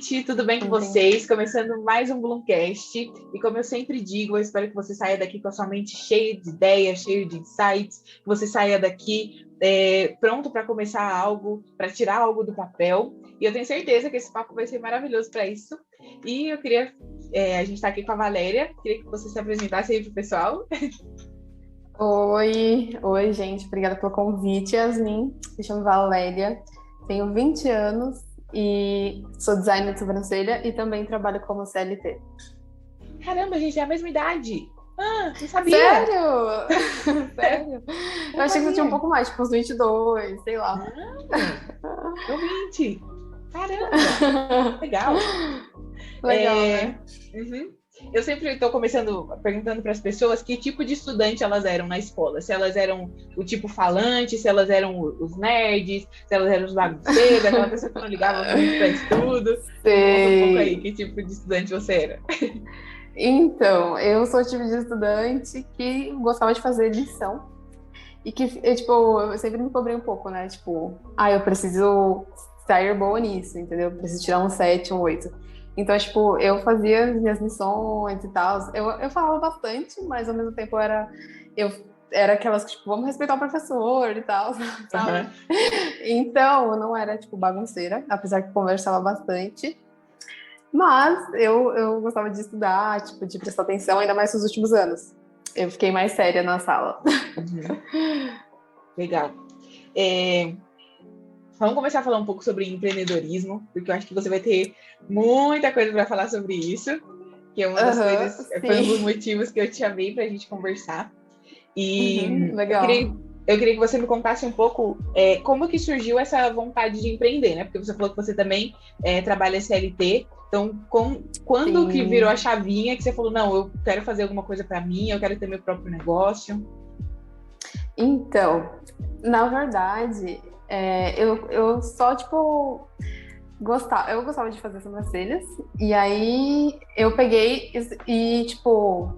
gente, tudo bem com vocês? Começando mais um Bloomcast. E como eu sempre digo, eu espero que você saia daqui com a sua mente cheia de ideias, cheia de insights, que você saia daqui é, pronto para começar algo, para tirar algo do papel. E eu tenho certeza que esse papo vai ser maravilhoso para isso. E eu queria, é, a gente está aqui com a Valéria, queria que você se apresentasse aí para o pessoal. Oi, oi, gente, obrigada pelo convite, Yasmin. Me chamo Valéria, tenho 20 anos e sou designer de sobrancelha e também trabalho como CLT. Caramba, gente, é a mesma idade. Ah, não sabia. Sério? Sério? Eu, achei que você tinha um pouco mais, tipo uns 22, sei lá. Ah, eu 20. Caramba! Legal. Legal, é... né? Uhum. Eu sempre estou começando perguntando para as pessoas que tipo de estudante elas eram na escola. Se elas eram o tipo falante, se elas eram os nerds, se elas eram os bagunceiros, aquela pessoa que não ligava muito para estudo. Sei. um pouco aí, que tipo de estudante você era? Então, eu sou o tipo de estudante que gostava de fazer lição. E que, eu, tipo, eu sempre me cobrei um pouco, né? Tipo, ah, eu preciso sair boa nisso, entendeu? Eu preciso tirar um 7, um 8. Então, tipo, eu fazia minhas missões e tal. Eu, eu falava bastante, mas ao mesmo tempo eu era. Eu era aquelas que, tipo, vamos respeitar o professor e tal, sabe? Uhum. Então, eu não era, tipo, bagunceira, apesar que conversava bastante. Mas eu, eu gostava de estudar, tipo, de prestar atenção, ainda mais nos últimos anos. Eu fiquei mais séria na sala. Uhum. Legal. É, vamos começar a falar um pouco sobre empreendedorismo, porque eu acho que você vai ter muita coisa para falar sobre isso, que é uma das uhum, coisas, sim. foi um dos motivos que eu te chamei para a gente conversar. E uhum, legal. Eu queria, eu queria, que você me contasse um pouco é, como que surgiu essa vontade de empreender, né? Porque você falou que você também é, trabalha CLT, então, com, quando Sim. que virou a chavinha que você falou, não, eu quero fazer alguma coisa para mim, eu quero ter meu próprio negócio? Então, na verdade, é, eu, eu só, tipo, gostava, eu gostava de fazer sobrancelhas, e aí eu peguei e, e tipo,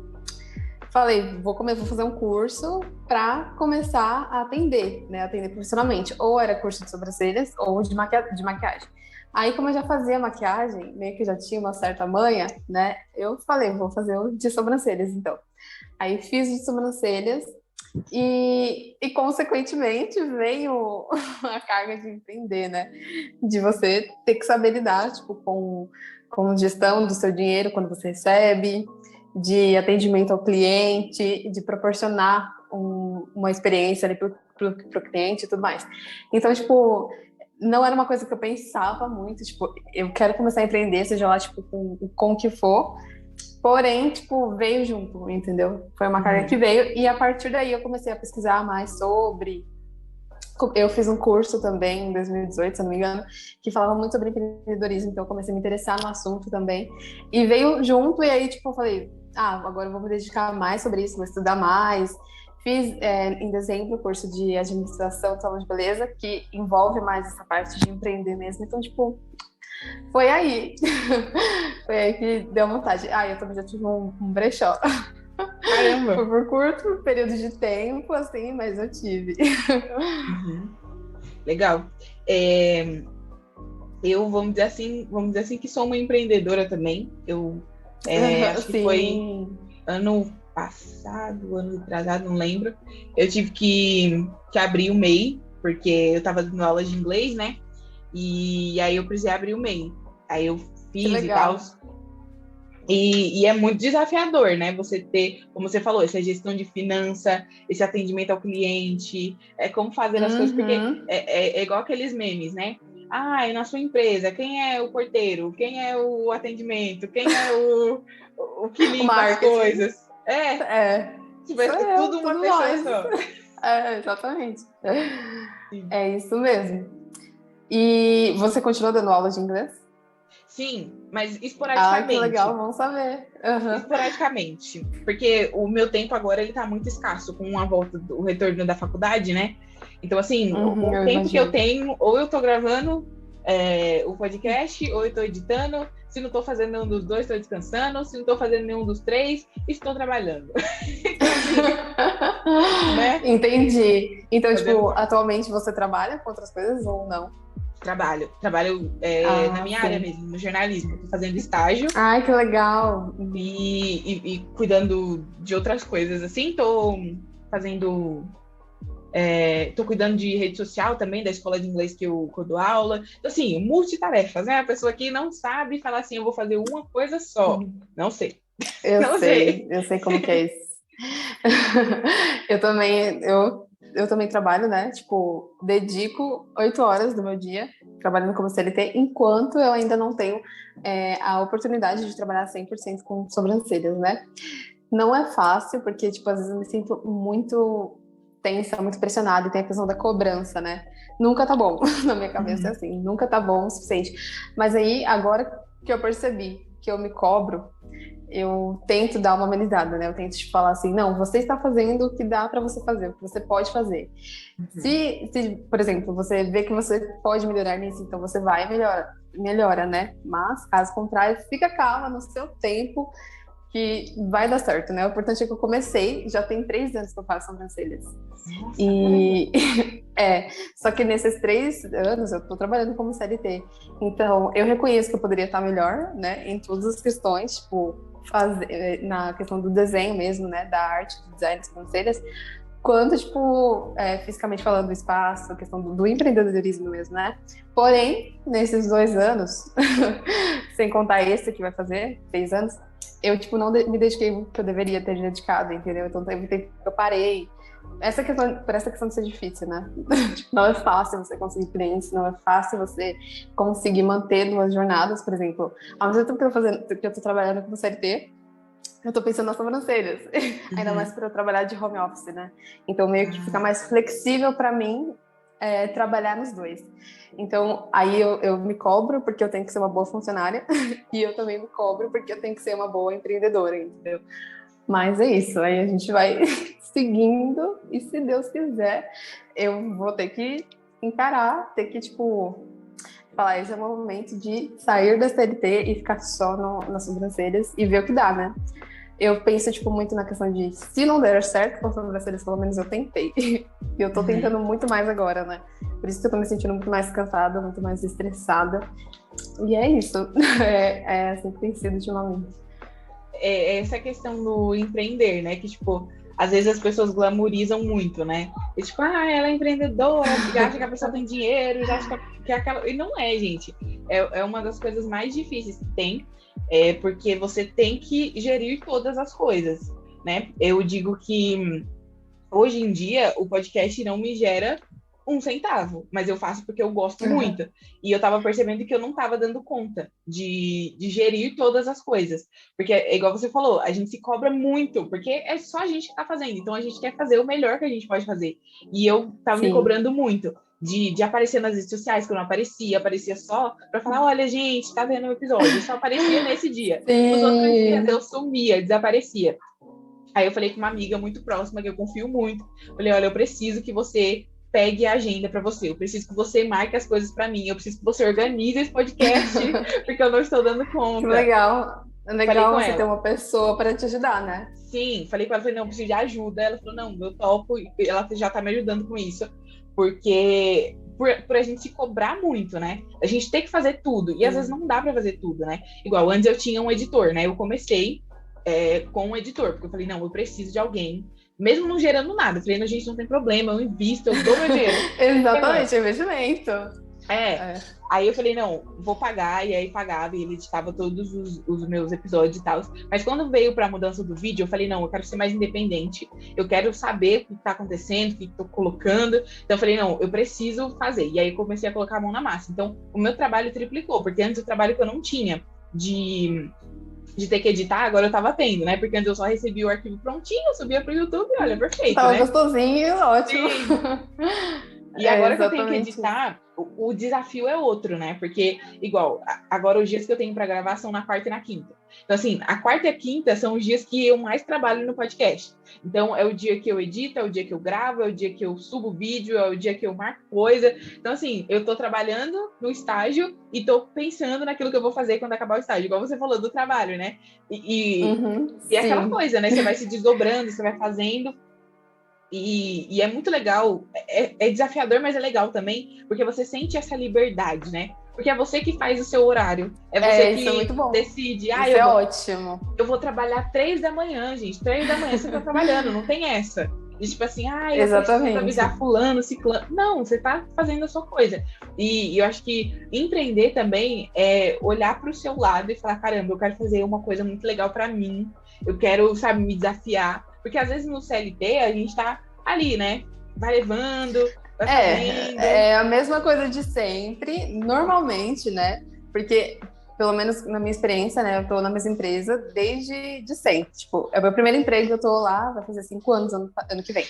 falei, vou, comer, vou fazer um curso para começar a atender, né, atender profissionalmente. Ou era curso de sobrancelhas ou de, maqui de maquiagem. Aí, como eu já fazia maquiagem, meio que já tinha uma certa manha, né? Eu falei, vou fazer o de sobrancelhas, então. Aí fiz de sobrancelhas e, e consequentemente, veio a carga de empreender, né? De você ter que saber lidar, tipo, com, com gestão do seu dinheiro quando você recebe, de atendimento ao cliente, de proporcionar um, uma experiência ali para o cliente e tudo mais. Então, tipo, não era uma coisa que eu pensava muito, tipo, eu quero começar a empreender, seja lá, tipo, com, com o que for. Porém, tipo, veio junto, entendeu? Foi uma carga uhum. que veio. E a partir daí eu comecei a pesquisar mais sobre. Eu fiz um curso também em 2018, se não me engano, que falava muito sobre empreendedorismo, então eu comecei a me interessar no assunto também. E veio junto, e aí, tipo, eu falei, ah, agora eu vou me dedicar mais sobre isso, vou estudar mais. Fiz é, em dezembro o curso de administração de salão de beleza, que envolve mais essa parte de empreender mesmo. Então, tipo, foi aí. foi aí que deu vontade. Ah, eu também já tive um, um brechó. Caramba! Foi por curto período de tempo, assim, mas eu tive. Uhum. Legal. É, eu, vamos dizer assim, vamos dizer assim que sou uma empreendedora também. Eu é, acho que foi ano passado, ano atrasado, não lembro, eu tive que, que abrir o MEI, porque eu estava dando aula de inglês, né? E aí eu precisei abrir o MEI. Aí eu fiz e tal. E, e, é muito desafiador, né? Você ter, como você falou, essa gestão de finança, esse atendimento ao cliente, é como fazer as uhum. coisas, porque uhum. é, é, é, igual aqueles memes, né? Ah, e na sua empresa, quem é o porteiro? Quem é o atendimento? Quem é o, o que limpa as coisas? É. É. Tivesse eu, tudo uma pessoa só. É, exatamente. Sim. É isso mesmo. E você continua dando aula de inglês? Sim, mas esporadicamente. Ah, que legal, vamos saber. Uhum. Esporadicamente. Porque o meu tempo agora ele tá muito escasso com a volta do retorno da faculdade, né? Então, assim, uhum, o, tempo imagino. que eu tenho, ou eu tô gravando é, o podcast, ou eu tô editando, se não estou fazendo nenhum dos dois, estou descansando. Se não estou fazendo nenhum dos três, estou trabalhando. né? Entendi. Então, tipo, atualmente você trabalha com outras coisas ou não? Trabalho. Trabalho é, ah, na minha sim. área mesmo, no jornalismo. Tô fazendo estágio. Ai, que legal! E, e, e cuidando de outras coisas, assim. Tô fazendo é, cuidando de rede social também, da escola de inglês que eu, que eu dou aula. Então, assim, multitarefas, né? A pessoa que não sabe falar assim, eu vou fazer uma coisa só. Uhum. Não sei. Eu não sei, sei, eu sei como que é isso. eu também, eu, eu também trabalho, né? Tipo, dedico oito horas do meu dia trabalhando como CLT, enquanto eu ainda não tenho é, a oportunidade de trabalhar 100% com sobrancelhas, né? Não é fácil, porque, tipo, às vezes eu me sinto muito tensa, muito pressionada, e tem a questão da cobrança, né? Nunca tá bom, na minha cabeça é uhum. assim, nunca tá bom o suficiente. Mas aí, agora que eu percebi que eu me cobro, eu tento dar uma amenizada, né? Eu tento te falar assim, não, você está fazendo o que dá para você fazer, o que você pode fazer. Uhum. Se, se, por exemplo, você vê que você pode melhorar nisso, então você vai e melhora, melhora, né? Mas, caso contrário, fica calma no seu tempo, que vai dar certo, né? O importante é que eu comecei, já tem três anos que eu faço sobrancelhas. Nossa, e é, só que nesses três anos eu tô trabalhando como CLT. Então, eu reconheço que eu poderia estar melhor, né? Em todas as questões, tipo, fazer, eh, na questão do desenho mesmo, né? Da arte, do design das sobrancelhas. Quanto, tipo, é, fisicamente falando do espaço, a questão do, do empreendedorismo mesmo, né? Porém, nesses dois anos, sem contar esse que vai fazer, seis anos, eu, tipo, não me dediquei o que eu deveria ter dedicado, entendeu? Então, teve tempo que eu parei. Essa questão, por essa questão de ser difícil, né? Não é fácil você conseguir clientes, não é fácil você conseguir manter duas jornadas, por exemplo. Ao mesmo tempo que eu tô, fazendo, que eu tô trabalhando com CLT, eu tô pensando nas sobrancelhas. Uhum. Ainda mais para eu trabalhar de home office, né? Então, meio que fica mais flexível para mim é, trabalhar nos dois. Então, aí eu, eu, me cobro porque eu tenho que ser uma boa funcionária e eu também me cobro porque eu tenho que ser uma boa empreendedora, entendeu? Mas é isso, aí a gente vai seguindo e se Deus quiser, eu vou ter que encarar, ter que, tipo, falar, esse é o momento de sair da CLT e ficar só no, nas sobrancelhas e ver o que dá, né? eu penso, tipo, muito na questão de se não der certo com sobrancelhas, pelo menos eu tentei. e eu tô uhum. tentando muito mais agora, né? Por isso que eu tô me sentindo muito mais cansada, muito mais estressada. E é isso. É, é assim que tem sido ultimamente. É, é essa questão do empreender, né? Que, tipo, às vezes as pessoas glamorizam muito, né? E, tipo, ah, ela é empreendedora, já acha que a pessoa tem dinheiro, já acha que é aquela. E não é, gente. É, é uma das coisas mais difíceis que tem é porque você tem que gerir todas as coisas, né? Eu digo que hoje em dia o podcast não me gera um centavo, mas eu faço porque eu gosto uhum. muito. E eu tava percebendo que eu não tava dando conta de, de gerir todas as coisas. Porque é igual você falou, a gente se cobra muito, porque é só a gente que tá fazendo. Então a gente quer fazer o melhor que a gente pode fazer. E eu tava Sim. me cobrando muito de, de aparecer nas redes sociais, que eu não aparecia, aparecia só para falar, olha, gente, tá vendo o episódio? Eu só aparecia nesse dia. Sim. Os outros dias eu sumia, desaparecia. Aí eu falei com uma amiga muito próxima, que eu confio muito. Falei, olha, eu preciso que você pegue a agenda para você. Eu preciso que você marque as coisas para mim. Eu preciso que você organize esse podcast, porque eu não estou dando conta. Que legal. É legal você ela. ter uma pessoa para te ajudar, né? Sim, falei com ela, falei, não, eu preciso de ajuda. Ela falou, não, eu topo. Ela já tá me ajudando com isso porque por, por, a gente se cobrar muito, né? A gente tem que fazer tudo, e às vezes não dá para fazer tudo, né? Igual antes eu tinha um editor, né? Eu comecei é, com um editor, porque eu falei, não, eu preciso de alguém, mesmo não gerando nada. Falei, não, gente, não tem problema, eu invisto, eu dou meu dinheiro. Exatamente, investimento. É. é. Aí eu falei, não, vou pagar, e aí pagava, e ele editava todos os, os meus episódios e tal. Mas quando veio para a mudança do vídeo, eu falei, não, eu quero ser mais independente, eu quero saber o que está acontecendo, o que estou colocando. Então eu falei, não, eu preciso fazer. E aí comecei a colocar a mão na massa. Então o meu trabalho triplicou, porque antes o trabalho que eu não tinha de de ter que editar, agora eu tava tendo, né? Porque antes eu só recebia o arquivo prontinho, subia pro YouTube, olha, perfeito. Tava né? gostosinho, ótimo. E agora é, que eu tenho que editar, o, o, desafio é outro, né? Porque, igual, agora os dias que eu tenho para gravar são na quarta e na quinta. Então, assim, a quarta e a quinta são os dias que eu mais trabalho no podcast. Então, é o dia que eu edito, é o dia que eu gravo, é o dia que eu subo vídeo, é o dia que eu marco coisa. Então, assim, eu tô trabalhando no estágio e tô pensando naquilo que eu vou fazer quando acabar o estágio. Igual você falou do trabalho, né? E, e, uhum, e é aquela coisa, né? Você vai se desdobrando, você vai fazendo. E, e, é muito legal, é, é, desafiador, mas é legal também, porque você sente essa liberdade, né? Porque é você que faz o seu horário. É você é, que é decide. Ah, isso eu é vou, ótimo. Eu vou trabalhar três da manhã, gente. Três da manhã você tá trabalhando, não tem essa. E tipo assim, ah, eu Exatamente. avisar fulano, ciclano. Não, você tá fazendo a sua coisa. E, e eu acho que empreender também é olhar para o seu lado e falar, caramba, eu quero fazer uma coisa muito legal para mim. Eu quero, sabe, me desafiar. Porque às vezes no CLT a gente tá ali, né? Vai levando, vai é. É a mesma coisa de sempre, normalmente, né? Porque, pelo menos na minha experiência, né? Eu tô na mesma empresa desde de sempre. Tipo, é o meu primeiro emprego eu tô lá, vai fazer cinco anos ano, ano que vem.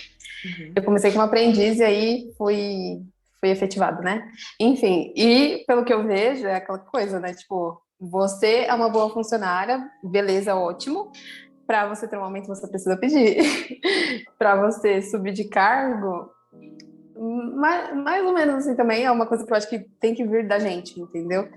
Uhum. Eu comecei como aprendiz e aí fui, fui efetivado, né? Enfim, e pelo que eu vejo, é aquela coisa, né? Tipo, você é uma boa funcionária, beleza, ótimo para você ter um aumento, você precisa pedir. para você subir de cargo, mais, mais ou menos assim também é uma coisa que eu acho que tem que vir da gente, entendeu?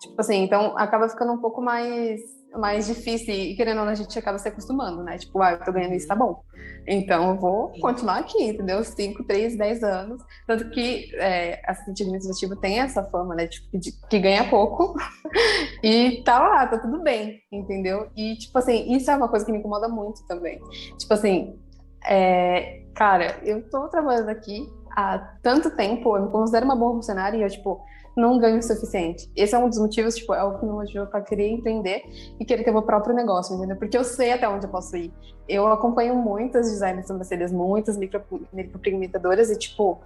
Tipo assim, então acaba ficando um pouco mais mais difícil e querendo ou não a gente acaba se acostumando, né? Tipo, ah, eu tô ganhando isso, tá bom. Então eu vou continuar aqui, entendeu? 5, 3, 10 anos. Tanto que é, assistente administrativo tem essa fama, né? Tipo, de, que ganha pouco e tá lá, tá tudo bem, entendeu? E, tipo assim, isso é uma coisa que me incomoda muito também. Tipo assim, é, cara, eu tô trabalhando aqui há tanto tempo, eu me considero uma boa funcionária e eu, tipo, não ganho o suficiente. Esse é um dos motivos, tipo, é o que me motivou para querer empreender e querer ter meu próprio negócio, entendeu? Porque eu sei até onde eu posso ir. Eu acompanho muitas designers muitas micropigmentadoras e, tipo,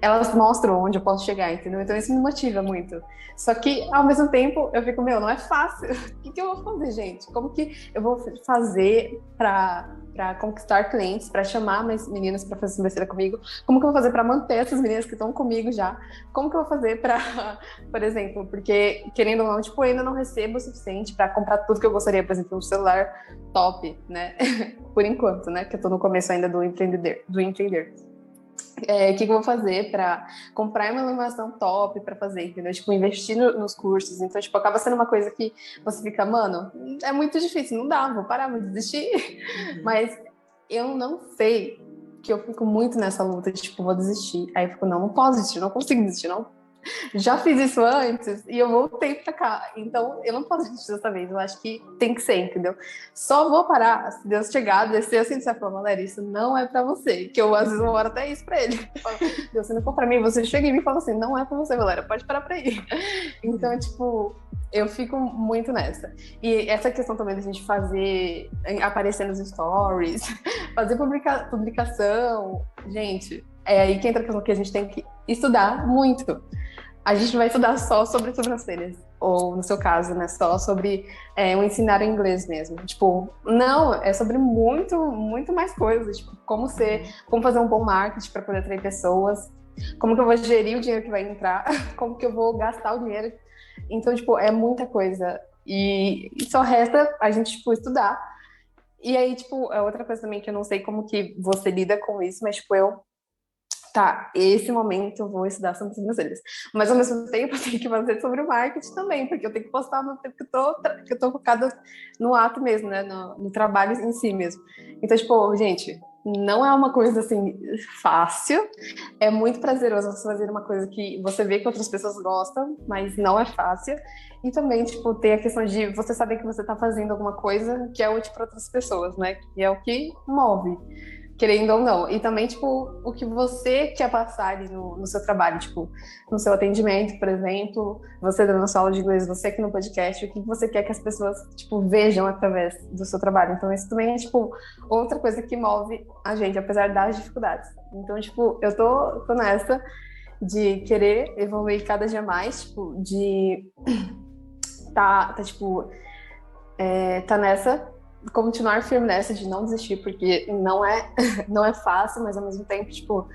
elas mostram onde eu posso chegar, entendeu? Então isso me motiva muito. Só que, ao mesmo tempo, eu fico, meu, não é fácil. O que, que eu vou fazer, gente? Como que eu vou fazer para para conquistar clientes, para chamar mais meninas para fazer sobrancelha comigo? Como que eu vou fazer para manter essas meninas que estão comigo já? Como que eu vou fazer para, por exemplo, porque querendo ou não, tipo, eu ainda não recebo o suficiente para comprar tudo que eu gostaria, por exemplo, um celular top, né? por enquanto, né? Que eu tô no começo ainda do empreender, do empreender é, o que, que, eu vou fazer para comprar uma iluminação top para fazer, entendeu? Tipo, investir no, nos cursos. Então, tipo, acaba sendo uma coisa que você fica, mano, é muito difícil, não dá, vou parar, vou desistir. Uhum. Mas eu não sei que eu fico muito nessa luta de, tipo, vou desistir. Aí eu fico, não, não posso desistir, não consigo desistir, não já fiz isso antes e eu voltei pra cá. Então, eu não posso desistir dessa vez. Eu acho que tem que ser, entendeu? Só vou parar se Deus chegar, descer assim, disser, falar, Valéria, isso não é pra você. Que eu, às vezes, vou até isso pra ele. Deus, se não for pra mim, você chega em mim e fala assim, não é pra você, Valéria, pode parar pra ir. Então, tipo, eu fico muito nessa. E essa questão também da gente fazer, aparecer nos stories, fazer publica, publicação, gente, é aí que entra a questão que a gente tem que estudar muito a gente vai estudar só sobre sobrancelhas. Ou, no seu caso, né, só sobre é, o ensinar inglês mesmo. Tipo, não, é sobre muito, muito mais coisas. Tipo, como ser, como fazer um bom marketing para poder atrair pessoas, como que eu vou gerir o dinheiro que vai entrar, como que eu vou gastar o dinheiro. Então, tipo, é muita coisa. E, e só resta a gente, tipo, estudar. E aí, tipo, é outra coisa também que eu não sei como que você lida com isso, mas, tipo, eu tá, esse momento eu vou estudar sobre sobrancelhas. Mas ao mesmo tempo eu tenho que fazer sobre o marketing também, porque eu tenho que postar no tempo que eu tô, que eu tô focada no ato mesmo, né? No, no trabalho em si mesmo. Então, tipo, gente, não é uma coisa assim fácil. É muito prazeroso você fazer uma coisa que você vê que outras pessoas gostam, mas não é fácil. E também, tipo, ter a questão de você saber que você tá fazendo alguma coisa que é útil para outras pessoas, né? Que é o que move querendo ou não. E também, tipo, o que você quer passar ali no, no seu trabalho, tipo, no seu atendimento, por exemplo, você dando sua aula de inglês, você aqui no podcast, o que você quer que as pessoas, tipo, vejam através do seu trabalho. Então, isso também é, tipo, outra coisa que move a gente, apesar das dificuldades. Então, tipo, eu tô, tô nessa de querer evoluir cada dia mais, tipo, de tá, tá tipo, é, tá nessa continuar firme nessa de não desistir, porque não é, não é fácil, mas ao mesmo tempo, tipo,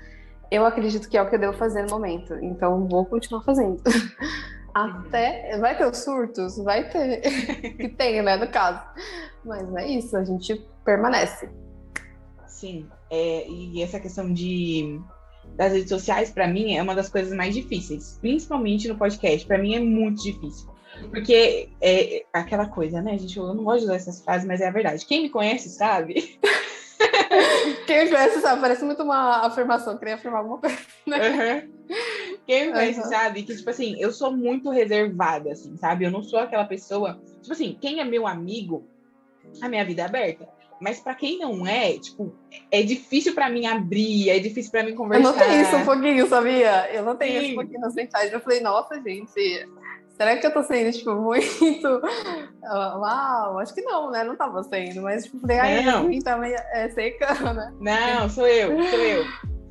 eu acredito que é o que eu devo fazer no momento. Então, vou continuar fazendo. Até. Vai ter os surtos? Vai ter. que tem, né, no caso. Mas é isso, a gente permanece. Sim. É, e essa questão de das redes sociais, para mim, é uma das coisas mais difíceis. Principalmente no podcast. Para mim é muito difícil. Porque é aquela coisa, né, gente? Eu não gosto de usar essas frases, mas é a verdade. Quem me conhece sabe Quem me conhece sabe, parece muito uma afirmação, queria afirmar alguma coisa. Né? Uhum. Quem me conhece uhum. sabe que, tipo assim, eu sou muito reservada, assim, sabe? Eu não sou aquela pessoa. Tipo assim, quem é meu amigo, a minha vida é aberta. Mas para quem não é, tipo, é difícil para mim abrir, é difícil para mim conversar. Eu não tenho isso um pouquinho, sabia? Eu não tenho Sim. isso um pouquinho nas mensagens. Eu falei, nossa, gente, será que eu tô sendo, tipo, muito. Uau, acho que não, né? Não tava sendo, mas, tipo, falei, ai, não. Assim, tá é, seca, né? Não, sou eu, sou eu.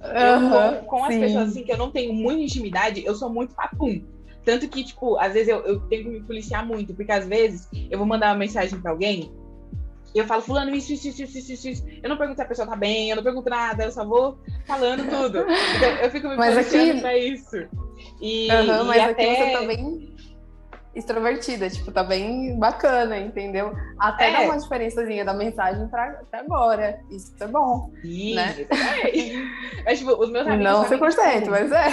Eu, com, com as pessoas assim que eu não tenho muita intimidade, eu sou muito papum. Tanto que, tipo, às vezes eu, eu tenho que me policiar muito, porque às vezes eu vou mandar uma mensagem para alguém e eu falo, fulano, isso, isso, isso, isso, isso. Eu não pergunto se a pessoa tá bem, eu não pergunto nada, eu só vou falando tudo. Então, eu fico me mas aqui... pra isso. E, uhum, mas e aqui até... você também extrovertida, tipo, tá bem bacana, entendeu? Até é. dá uma diferençazinha da mensagem pra, até agora. Isso é bom. Sim, né? é. mas, tipo, os meus amigos. Não 100%, mas é.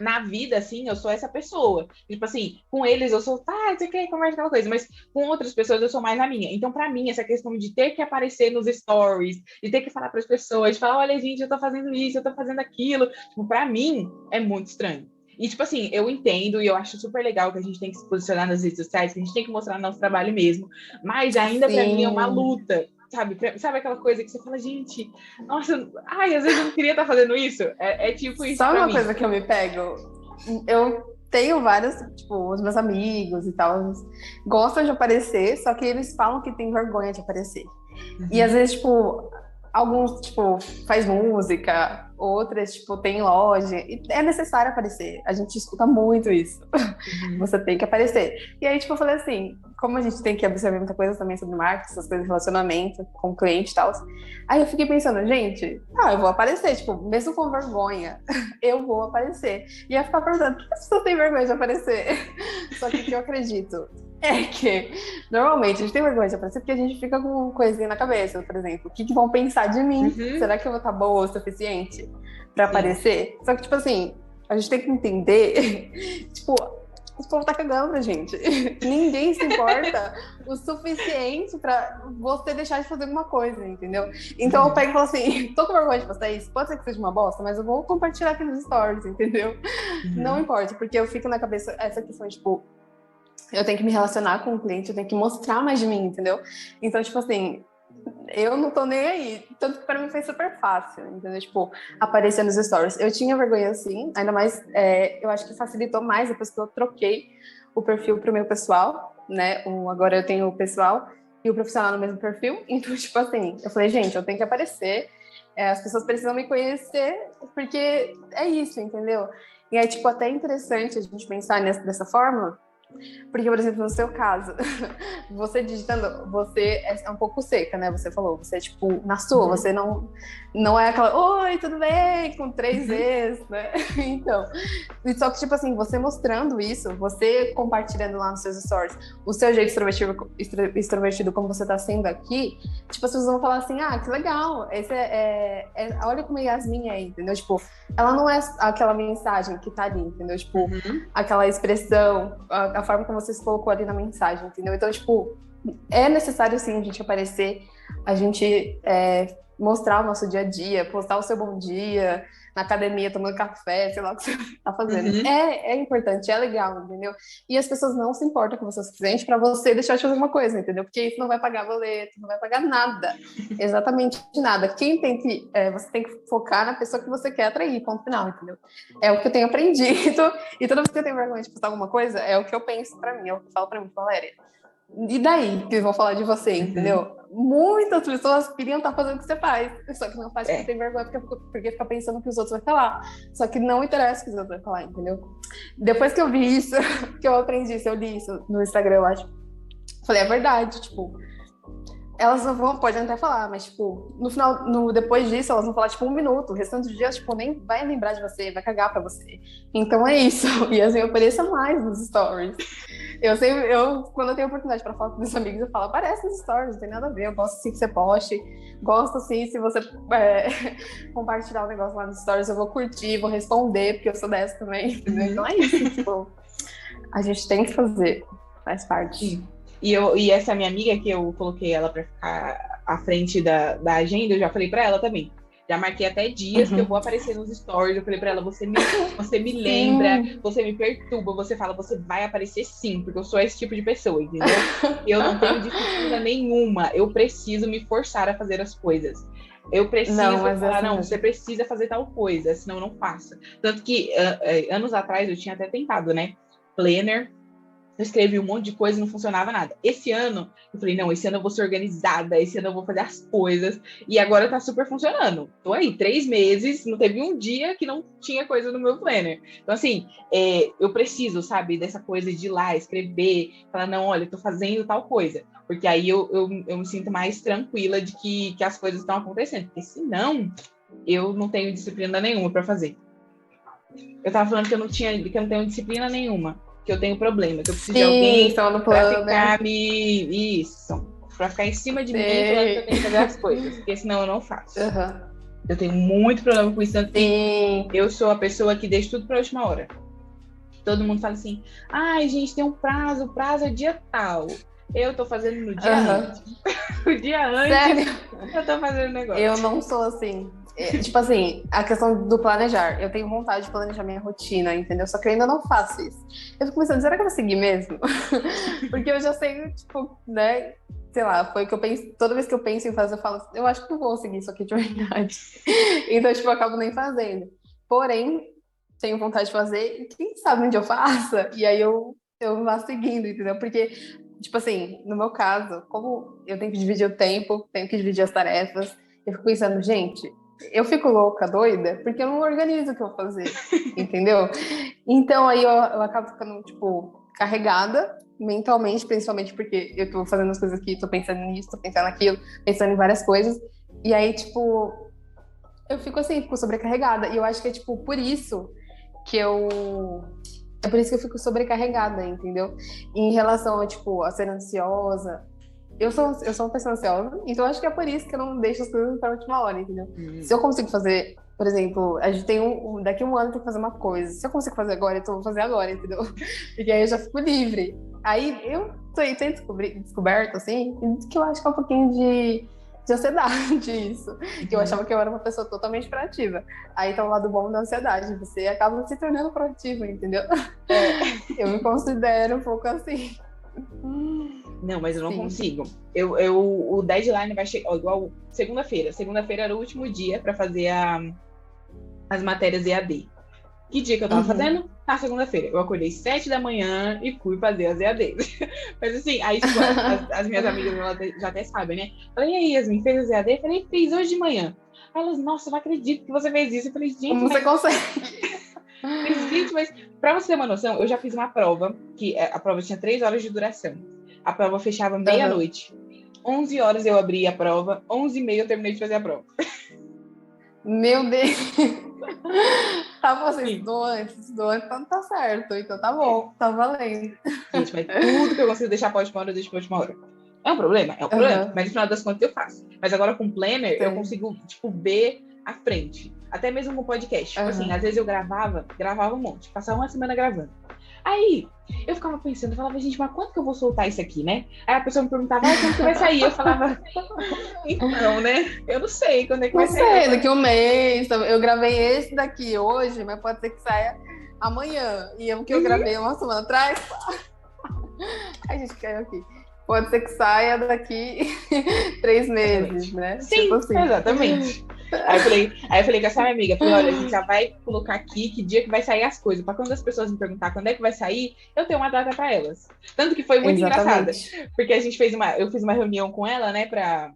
Na vida, assim, eu sou essa pessoa. Tipo assim, com eles eu sou, tá, você quer conversa aquela coisa, mas com outras pessoas eu sou mais a minha. Então, pra mim, essa questão de ter que aparecer nos stories, de ter que falar pras pessoas, de falar, olha, gente, eu tô fazendo isso, eu tô fazendo aquilo, tipo, pra mim é muito estranho. E, tipo assim, eu entendo e eu acho super legal que a gente tem que se posicionar nas redes sociais, que a gente tem que mostrar nosso trabalho mesmo. Mas ainda para mim é uma luta, sabe? Sabe aquela coisa que você fala, gente, nossa, ai, às vezes eu não queria estar fazendo isso. É, é tipo isso. Sabe uma mim. coisa que eu me pego? Eu tenho vários, tipo, os meus amigos e tal, gostam de aparecer, só que eles falam que tem vergonha de aparecer. Uhum. E às vezes, tipo, alguns, tipo, faz música, outras, tipo, tem loja. E é necessário aparecer. A gente escuta muito isso. Uhum. Você tem que aparecer. E aí, tipo, eu falei assim, como a gente tem que absorver muita coisa também sobre marketing, essas coisas de relacionamento com o cliente e tal. Aí eu fiquei pensando, gente, ah, eu vou aparecer, tipo, mesmo com vergonha, eu vou aparecer. E ia ficar perguntando, por que as pessoas têm vergonha de aparecer? Só que o que eu acredito é que normalmente a gente tem vergonha de aparecer porque a gente fica com coisinha na cabeça, por exemplo. O que, que vão pensar de mim? Uhum. Será que eu vou estar boa o suficiente para aparecer? Só que, tipo assim, a gente tem que entender, tipo, o povo tá cagando pra gente. Ninguém se importa o suficiente para você deixar de fazer alguma coisa, entendeu? Então eu pego e falo assim: tô com vergonha de vocês, pode ser que seja uma bosta, mas eu vou compartilhar aqui nos stories, entendeu? Uhum. Não importa, porque eu fico na cabeça essa questão, tipo, eu tenho que me relacionar com o cliente, eu tenho que mostrar mais de mim, entendeu? Então, tipo assim, eu não tô nem aí. Tanto que pra mim foi super fácil, entendeu? Tipo, aparecer nos stories. Eu tinha vergonha assim, ainda mais, é, eu acho que facilitou mais depois que eu troquei o perfil pro meu pessoal, né? O, agora eu tenho o pessoal e o profissional no mesmo perfil. Então, tipo assim, eu falei, gente, eu tenho que aparecer. É, as pessoas precisam me conhecer, porque é isso, entendeu? E é, tipo, até interessante a gente pensar nessa, dessa forma, porque, por exemplo, no seu caso, você digitando, você é um pouco seca, né? Você falou, você é tipo na sua, uhum. você não, não é aquela, oi, tudo bem? Com três uhum. vezes, né? Então, só que, tipo assim, você mostrando isso, você compartilhando lá nos seus stories o seu jeito extrovertido, extrovertido como você tá sendo aqui, tipo, as pessoas vão falar assim, ah, que legal, esse é, é, é olha como a Yasmin é, entendeu? Tipo, ela não é aquela mensagem que tá ali, entendeu? Tipo, uhum. aquela expressão, a, a forma como você se colocou ali na mensagem, entendeu? Então, tipo, é necessário sim a gente aparecer, a gente é, mostrar o nosso dia a dia, postar o seu bom dia na academia, tomando café, sei lá o que você tá fazendo. Uhum. É, é importante, é legal, entendeu? E as pessoas não se importam com você o suficiente para você deixar de fazer uma coisa, entendeu? Porque isso não vai pagar boleto, não vai pagar nada. Exatamente nada. Quem tem que. É, você tem que focar na pessoa que você quer atrair, ponto final, entendeu? É o que eu tenho aprendido. E toda vez que eu tenho vergonha de postar alguma coisa, é o que eu penso para mim, é o que eu falo para mim, Valéria e daí que vão falar de você, uhum. entendeu? Muitas pessoas queriam estar fazendo o que você faz, só que não faz porque é. tem vergonha, porque, porque fica pensando que os outros vão falar. Só que não interessa o que os outros vão falar, entendeu? Depois que eu vi isso, que eu aprendi isso, eu li isso no Instagram, eu acho. Falei, é verdade, tipo, elas não vão, podem até falar, mas, tipo, no final, no, depois disso, elas vão falar, tipo, um minuto. O restante dos dias, tipo, nem vai lembrar de você, vai cagar pra você. Então é isso. E assim, apareça mais nos stories. Eu sempre, eu, quando eu tenho oportunidade para falar com meus amigos, eu falo, aparece nos stories, não tem nada a ver. Eu gosto assim que você poste. Gosto assim, se você é, compartilhar o um negócio lá nos stories, eu vou curtir, vou responder, porque eu sou dessa também, entendeu? Então é isso, tipo, a gente tem que fazer, faz parte. E, eu, e essa minha amiga, que eu coloquei ela para ficar à frente da, da agenda, eu já falei para ela também. Já marquei até dias uhum. que eu vou aparecer nos stories. Eu falei pra ela: você me, você me lembra, você me perturba, você fala, você vai aparecer sim, porque eu sou esse tipo de pessoa, entendeu? eu não tenho disciplina nenhuma. Eu preciso me forçar a fazer as coisas. Eu preciso não, falar, assim, não, você precisa fazer tal coisa, senão eu não faço. Tanto que uh, uh, anos atrás eu tinha até tentado, né? Planner, eu escrevi um monte de coisa e não funcionava nada. Esse ano, eu falei, não, esse ano eu vou ser organizada, esse ano eu vou fazer as coisas. E agora tá super funcionando. Tô aí, três meses, não teve um dia que não tinha coisa no meu planner. Então, assim, é, eu preciso, sabe, dessa coisa de ir lá, escrever, falar, não, olha, tô fazendo tal coisa. Porque aí eu, eu, eu me sinto mais tranquila de que, que as coisas estão acontecendo. Porque senão, eu não tenho disciplina nenhuma para fazer. Eu tava falando que eu não tinha, que eu não tenho disciplina nenhuma que eu tenho problema, que eu preciso Sim, de alguém para ficar me. Isso. Para ficar em cima de Sim. mim falando que eu tenho que fazer as coisas, porque senão eu não faço. Uhum. Eu tenho muito problema com isso. Sim. eu sou a pessoa que deixa tudo para a última hora. Todo mundo fala assim: ai, gente, tem um prazo, o prazo é dia tal. Eu tô fazendo no dia uhum. antes. o dia antes. Sério? Eu tô fazendo negócio. Eu não sou assim. É, tipo assim, a questão do planejar. Eu tenho vontade de planejar minha rotina, entendeu? Só que eu ainda não faço isso. Eu fico pensando, será que eu vou seguir mesmo? Porque eu já sei, tipo, né? Sei lá, foi que eu penso. Toda vez que eu penso em fazer, eu falo, eu acho que não vou seguir isso aqui de verdade. então, tipo, eu acabo nem fazendo. Porém, tenho vontade de fazer, e quem sabe onde eu faça? E aí eu, eu vá seguindo, entendeu? Porque, tipo assim, no meu caso, como eu tenho que dividir o tempo, tenho que dividir as tarefas, eu fico pensando, gente, eu fico louca, doida, porque eu não organizo o que eu vou fazer, entendeu? Então aí eu, eu acabo ficando, tipo, carregada mentalmente, principalmente porque eu tô fazendo as coisas aqui, tô pensando nisso, tô pensando naquilo, pensando em várias coisas. E aí, tipo, eu fico assim, fico sobrecarregada. E eu acho que é, tipo, por isso que eu. É por isso que eu fico sobrecarregada, entendeu? Em relação a, tipo, a ser ansiosa, eu sou, eu sou uma pessoa ansiosa, então acho que é por isso que eu não deixo as coisas para a última hora, entendeu? Uhum. Se eu consigo fazer, por exemplo, a gente tem um. Daqui a um ano tem que fazer uma coisa. Se eu consigo fazer agora, então eu vou fazer agora, entendeu? Porque aí eu já fico livre. Aí eu tô aí, tenho descoberto, assim, que eu acho que é um pouquinho de, de ansiedade isso. Que eu uhum. achava que eu era uma pessoa totalmente proativa. Aí tá o lado bom da ansiedade, você acaba se tornando proativo, entendeu? É. Eu me considero um pouco assim. Não, mas eu não Sim. consigo. Eu, eu, o deadline vai chegar igual segunda-feira. Segunda-feira era o último dia para fazer a, as matérias EAD. Que dia que eu tava uhum. fazendo? Na segunda-feira. Eu acordei sete da manhã e fui fazer as EADs. Mas assim, aí tipo, as, as, minhas amigas já até sabem, né? Falei, e aí, Yasmin, fez as EAD? Falei, fez hoje de manhã. Aí elas, nossa, não acredito que você fez isso. Eu falei, gente. Como mas... você consegue? Gente, mas pra você ter uma noção, eu já fiz uma prova, que é, a prova tinha três horas de duração. A prova fechava meia-noite. Uhum. 11 horas eu abri a prova, 11 e meia eu terminei de fazer a prova. Meu Deus! tá, você estudou antes, estudou antes, então tá certo. Então tá bom, tá valendo. Gente, mas tudo que eu consigo deixar para última hora, eu deixo para última hora. É um problema? É um problema, uhum. mas no final das contas eu faço. Mas agora com Planner, Sim. eu consigo, tipo, ver à frente. Até mesmo com podcast. Tipo uhum. assim, às vezes eu gravava, gravava um monte, passava uma semana gravando. Aí, eu ficava pensando, eu falava, gente, mas quando que eu vou soltar isso aqui, né? Aí a pessoa me perguntava, ah, quando que vai sair? Eu falava, então, né? Eu não sei quando é que não vai sair. Não sei, daqui um mês. Eu gravei esse daqui hoje, mas pode ser que saia amanhã. E o que eu uhum. gravei uma semana atrás. a gente caiu aqui. Pode ser que saia daqui três meses, né? Sim, tipo assim. exatamente. Aí eu falei, aí eu falei com essa minha amiga, falei, olha, a gente já vai colocar aqui que dia que vai sair as coisas. Para quando as pessoas me perguntar quando é que vai sair, eu tenho uma data para elas. Tanto que foi muito engraçada, porque a gente fez uma, eu fiz uma reunião com ela, né, para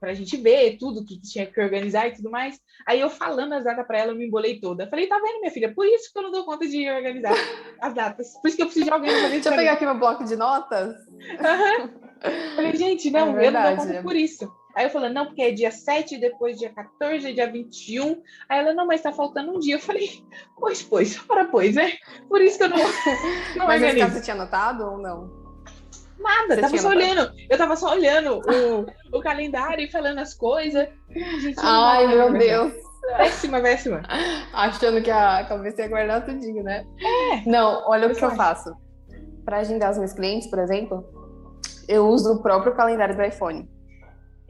pra gente ver tudo que tinha que organizar e tudo mais. Aí eu falando as datas para ela, eu me embolei toda. Falei, tá vendo, minha filha? Por isso que eu não dou conta de organizar as datas. Por isso que eu preciso de alguém pra Deixa eu pegar aqui meu bloco de notas. Uhum. Falei, gente, não, é verdade, eu não dou conta é... por isso. Aí eu falei, não, porque é dia 7, depois dia 14, dia 21. Aí ela, não, mas tá faltando um dia. Eu falei, pois, pois, para pois, né? Por isso que eu não. não mas esse caso você tinha anotado ou não? Nada, você tava só notado? olhando. Eu tava só olhando o, o calendário e falando as coisas. Ai, meu Deus. Péssima, péssima. Achando que a cabeça ia guardar tudinho, né? É. Não, olha o que eu faço. Para agendar os meus clientes, por exemplo, eu uso o próprio calendário do iPhone.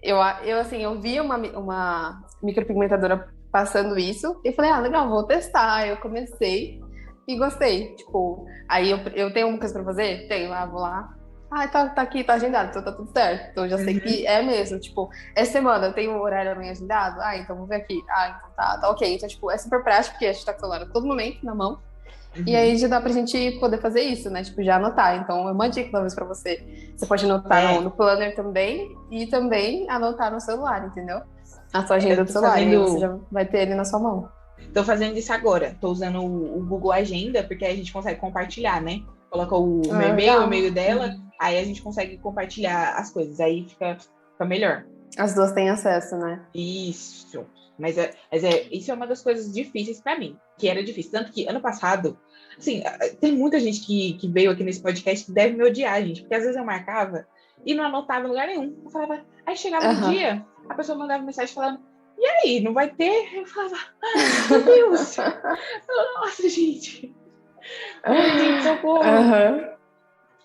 Eu, eu assim, eu vi uma, uma micropigmentadora passando isso e falei, ah, legal, vou testar. Eu comecei e gostei. Tipo, aí eu, eu tenho uma coisa pra fazer? Tenho, lá, vou lá. Ah, tá, tá aqui, tá agendado, então tá tudo certo. Então já sei que é mesmo. Tipo, essa semana eu tenho um horário amanhã agendado? Ah, então vou ver aqui. Ah, então tá, tá ok. Então, tipo, é super prático, porque a gente tá com o todo momento na mão. Uhum. E aí já dá pra gente poder fazer isso, né? Tipo, já anotar. Então, é uma dica talvez pra você. Você pode anotar é. no, no, planner também e também anotar no celular, entendeu? A sua agenda do celular. Fazendo... você já vai ter ele na sua mão. Tô fazendo isso agora. Tô usando o, o Google Agenda, porque aí a gente consegue compartilhar, né? Coloca o, meu e-mail, o e-mail dela, uhum. aí a gente consegue compartilhar as coisas. Aí fica, fica melhor. As duas têm acesso, né? Isso. Mas, é, mas é, isso é uma das coisas difíceis para mim, que era difícil. Tanto que ano passado, assim, tem muita gente que, que veio aqui nesse podcast que deve me odiar, gente, porque às vezes eu marcava e não anotava em lugar nenhum. Eu falava, aí chegava uhum. um dia, a pessoa mandava mensagem falando, e aí, não vai ter? Eu falava, ah, meu Deus! Nossa, gente! Ai, gente, socorro! Uhum.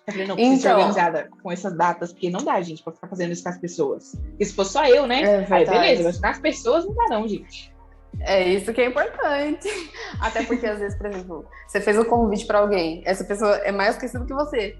Eu falei, não, preciso então, ser organizada com essas datas, porque não dá, gente, pra ficar fazendo isso com as pessoas. Porque se fosse só eu, né? É aí, beleza, mas com as pessoas não dá, não, gente. É isso que é importante. Até porque, às vezes, por exemplo, você fez um convite para alguém, essa pessoa é mais esquecida que você.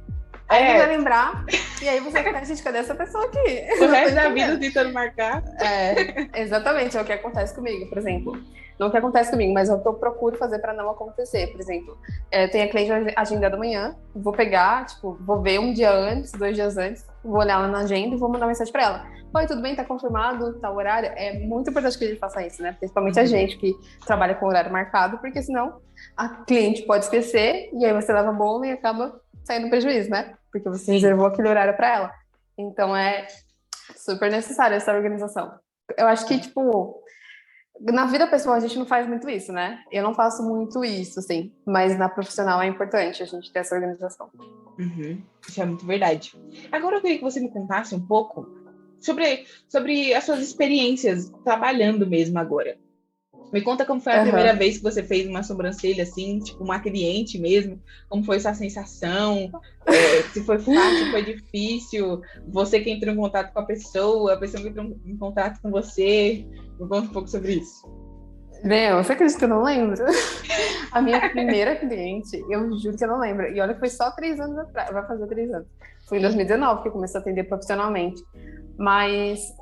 Aí é. vai lembrar, e aí você fica, gente, cadê essa pessoa aqui? O resto da vida tentando marcar. É, exatamente, é o que acontece comigo, por exemplo. Não o que acontece comigo, mas é o que eu procuro fazer para não acontecer. Por exemplo, é, tem a cliente agendada amanhã, vou pegar, tipo, vou ver um dia antes, dois dias antes, vou olhar ela na agenda e vou mandar mensagem para ela. Oi, tudo bem? Tá confirmado? Tá o horário? É muito importante que a gente faça isso, né? Principalmente a uhum. gente que trabalha com horário marcado, porque senão a cliente pode esquecer e aí você leva bolo e acaba saindo prejuízo, né? Porque você Sim. reservou aquele horário para ela. Então é super necessário essa organização. Eu acho que, tipo, na vida pessoal a gente não faz muito isso, né? Eu não faço muito isso, assim, mas na profissional é importante a gente ter essa organização. Uhum. Isso é muito verdade. Agora eu queria que você me contasse um pouco sobre, sobre as suas experiências trabalhando mesmo agora. Me conta como foi a uhum. primeira vez que você fez uma sobrancelha, assim, tipo, uma cliente mesmo. Como foi sua sensação? É, se foi fácil, foi difícil? Você que entrou em contato com a pessoa, a pessoa que entrou em contato com você. Me conta um pouco sobre isso. Meu, você acredita que eu não lembro? a minha primeira cliente, eu juro que eu não lembro. E olha que foi só três anos atrás, vai fazer três anos. Foi em 2019 que eu comecei a atender profissionalmente. Mas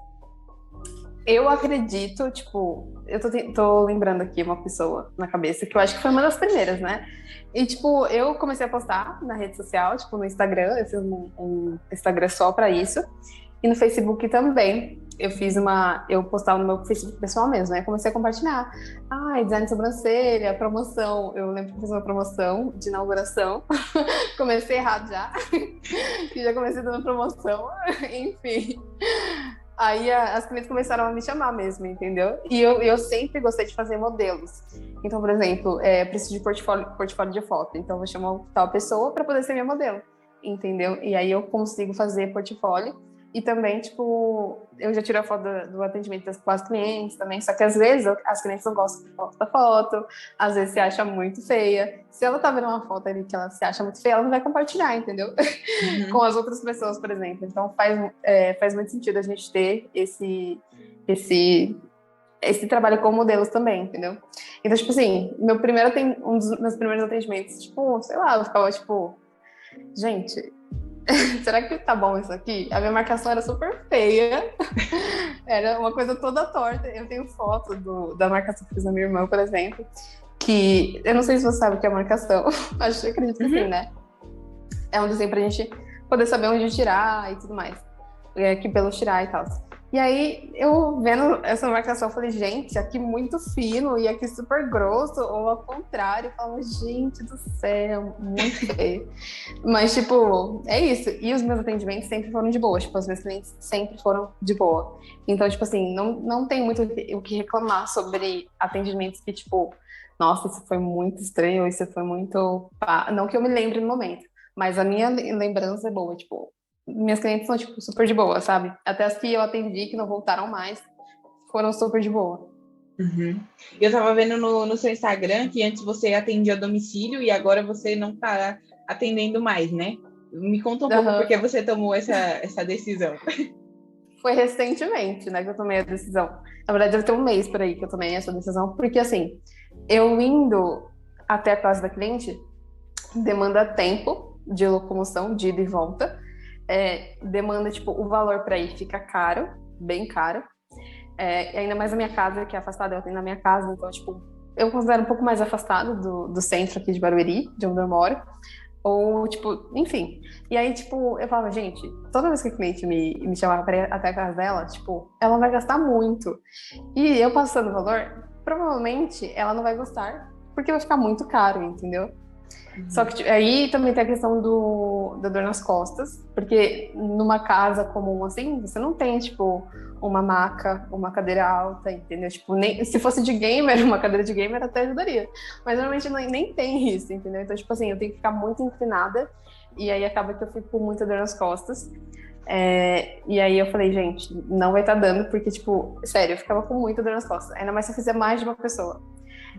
eu acredito, tipo, eu tô, tô, lembrando aqui uma pessoa na cabeça que eu acho que foi uma das primeiras, né? E, tipo, eu comecei a postar na rede social, tipo, no Instagram, eu fiz um, um Instagram só para isso, e no Facebook também. Eu fiz uma. Eu postava no meu Facebook pessoal mesmo, né? Comecei a compartilhar. Ah, design de sobrancelha, promoção. Eu lembro que fiz uma promoção de inauguração. comecei errado já. já comecei dando promoção. Enfim. Aí a, as clientes começaram a me chamar mesmo, entendeu? E eu, eu sempre gostei de fazer modelos. Então, por exemplo, é, preciso de portfólio, portfólio de foto. Então, vou chamar tal pessoa para poder ser minha modelo, entendeu? E aí eu consigo fazer portfólio e também, tipo, eu já tiro a foto do, do atendimento das, com as clientes também, só que às vezes as clientes não gostam da foto, às vezes se acha muito feia. Se ela tá vendo uma foto ali que ela se acha muito feia, ela não vai compartilhar, entendeu? Uhum. com as outras pessoas, por exemplo. Então faz, é, faz muito sentido a gente ter esse, esse, esse trabalho com modelos também, entendeu? Então, tipo assim, meu primeiro, um dos meus primeiros atendimentos, tipo, sei lá, eu ficava tipo, gente, será que tá bom isso aqui? A minha marcação era super feia, era uma coisa toda torta. Eu tenho foto do, da marcação que fiz na minha irmã, por exemplo, que eu não sei se você sabe o que é marcação, acho que acredito que uhum. sim, né? É um desenho pra gente poder saber onde tirar e tudo mais, é, que pelo tirar e tal. E aí, eu vendo essa marcação, eu falei, gente, aqui muito fino e aqui super grosso, ou ao contrário, eu falo, gente do céu, muito feio. Mas, tipo, é isso. E os meus atendimentos sempre foram de boa, tipo, os meus clientes sempre foram de boa. Então, tipo assim, não, não tem muito o que reclamar sobre atendimentos que, tipo, nossa, isso foi muito estranho, isso foi muito. Não que eu me lembre no momento, mas a minha lembrança é boa, tipo, minhas clientes são, tipo, super de boa, sabe? Até as que eu atendi, que não voltaram mais, foram super de boa. Uhum. Eu tava vendo no, no seu Instagram que antes você atendia a domicílio e agora você não tá atendendo mais, né? Me conta um uhum. pouco porque você tomou essa, essa decisão. Foi recentemente, né, que eu tomei a decisão. Na verdade, deve ter um mês por aí que eu tomei essa decisão, porque assim, eu indo até a casa da cliente demanda tempo de locomoção, de ida e volta. É, demanda, tipo, o valor para ir fica caro, bem caro. É, ainda mais a minha casa, que é afastada, eu tenho na minha casa, então, tipo, eu considero um pouco mais afastado do, do centro aqui de Barueri, de onde eu moro. Ou, tipo, enfim. E aí, tipo, eu falava, gente, toda vez que a cliente me, me chamava para ir até a casa dela, tipo, ela vai gastar muito. E eu passando o valor, provavelmente ela não vai gostar, porque vai ficar muito caro, entendeu? Só que aí também tem a questão do, da dor nas costas, porque numa casa comum assim, você não tem, tipo, uma maca, uma cadeira alta, entendeu? Tipo, nem, se fosse de gamer, uma cadeira de gamer até ajudaria. Mas normalmente nem, nem tem isso, entendeu? Então, tipo assim, eu tenho que ficar muito inclinada e aí acaba que eu fico com muita dor nas costas. É, e aí eu falei, gente, não vai estar tá dando, porque, tipo, sério, eu ficava com muita dor nas costas. Ainda mais se eu fizer mais de uma pessoa.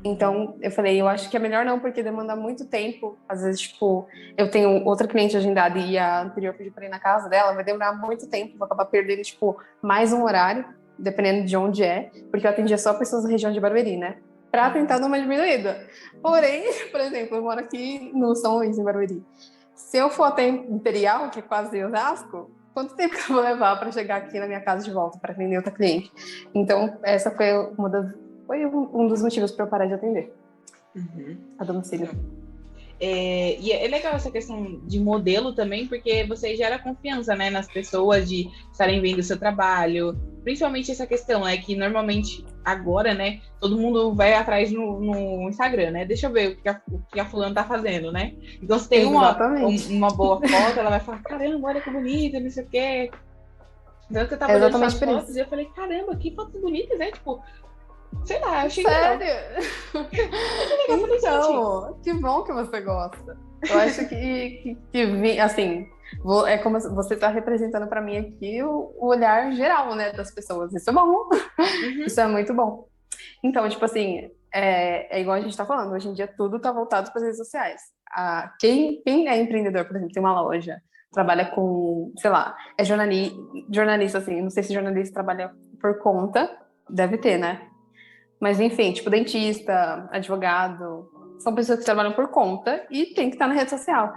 Então, eu falei, eu acho que é melhor não, porque demanda muito tempo. Às vezes, tipo, eu tenho outra cliente agendada e a anterior pediu para ir na casa dela, vai demorar muito tempo, vou acabar perdendo, tipo, mais um horário, dependendo de onde é, porque eu atendia só pessoas da região de Barueri, né? Para tentar dar uma diminuída. Porém, por exemplo, eu moro aqui no São Luís, em Barueri. Se eu for até Imperial, que é quase Osasco, quanto tempo que eu vou levar para chegar aqui na minha casa de volta para atender outra cliente? Então, essa foi uma das foi um, dos motivos para eu parar de atender uhum. a domicílio. É, e é legal essa questão de modelo também, porque você gera confiança né, nas pessoas de estarem vendo o seu trabalho. Principalmente essa questão, é que normalmente agora, né, todo mundo vai atrás no, no Instagram, né? Deixa eu ver o que a, o que a fulana tá fazendo, né? Então, se tem uma, uma boa foto, ela vai falar, caramba, olha que bonita, não sei o quê. Então, eu tava olhando essas fotos e eu falei, caramba, que fotos bonitas, né? Tipo, Sei lá, eu achei Sério? legal. então, que bom que você gosta. Eu acho que, que, que assim, é como você está representando para mim aqui o, o, olhar geral, né, das pessoas. Isso é bom. Uhum. Isso é muito bom. Então, tipo assim, é, é igual a gente está falando, hoje em dia tudo está voltado para as redes sociais. Ah, quem, quem é empreendedor, por exemplo, tem uma loja, trabalha com, sei lá, é jornalista, jornalista assim, não sei se jornalista trabalha por conta, deve ter, né? Mas, enfim, tipo, dentista, advogado, são pessoas que trabalham por conta e tem que estar na rede social.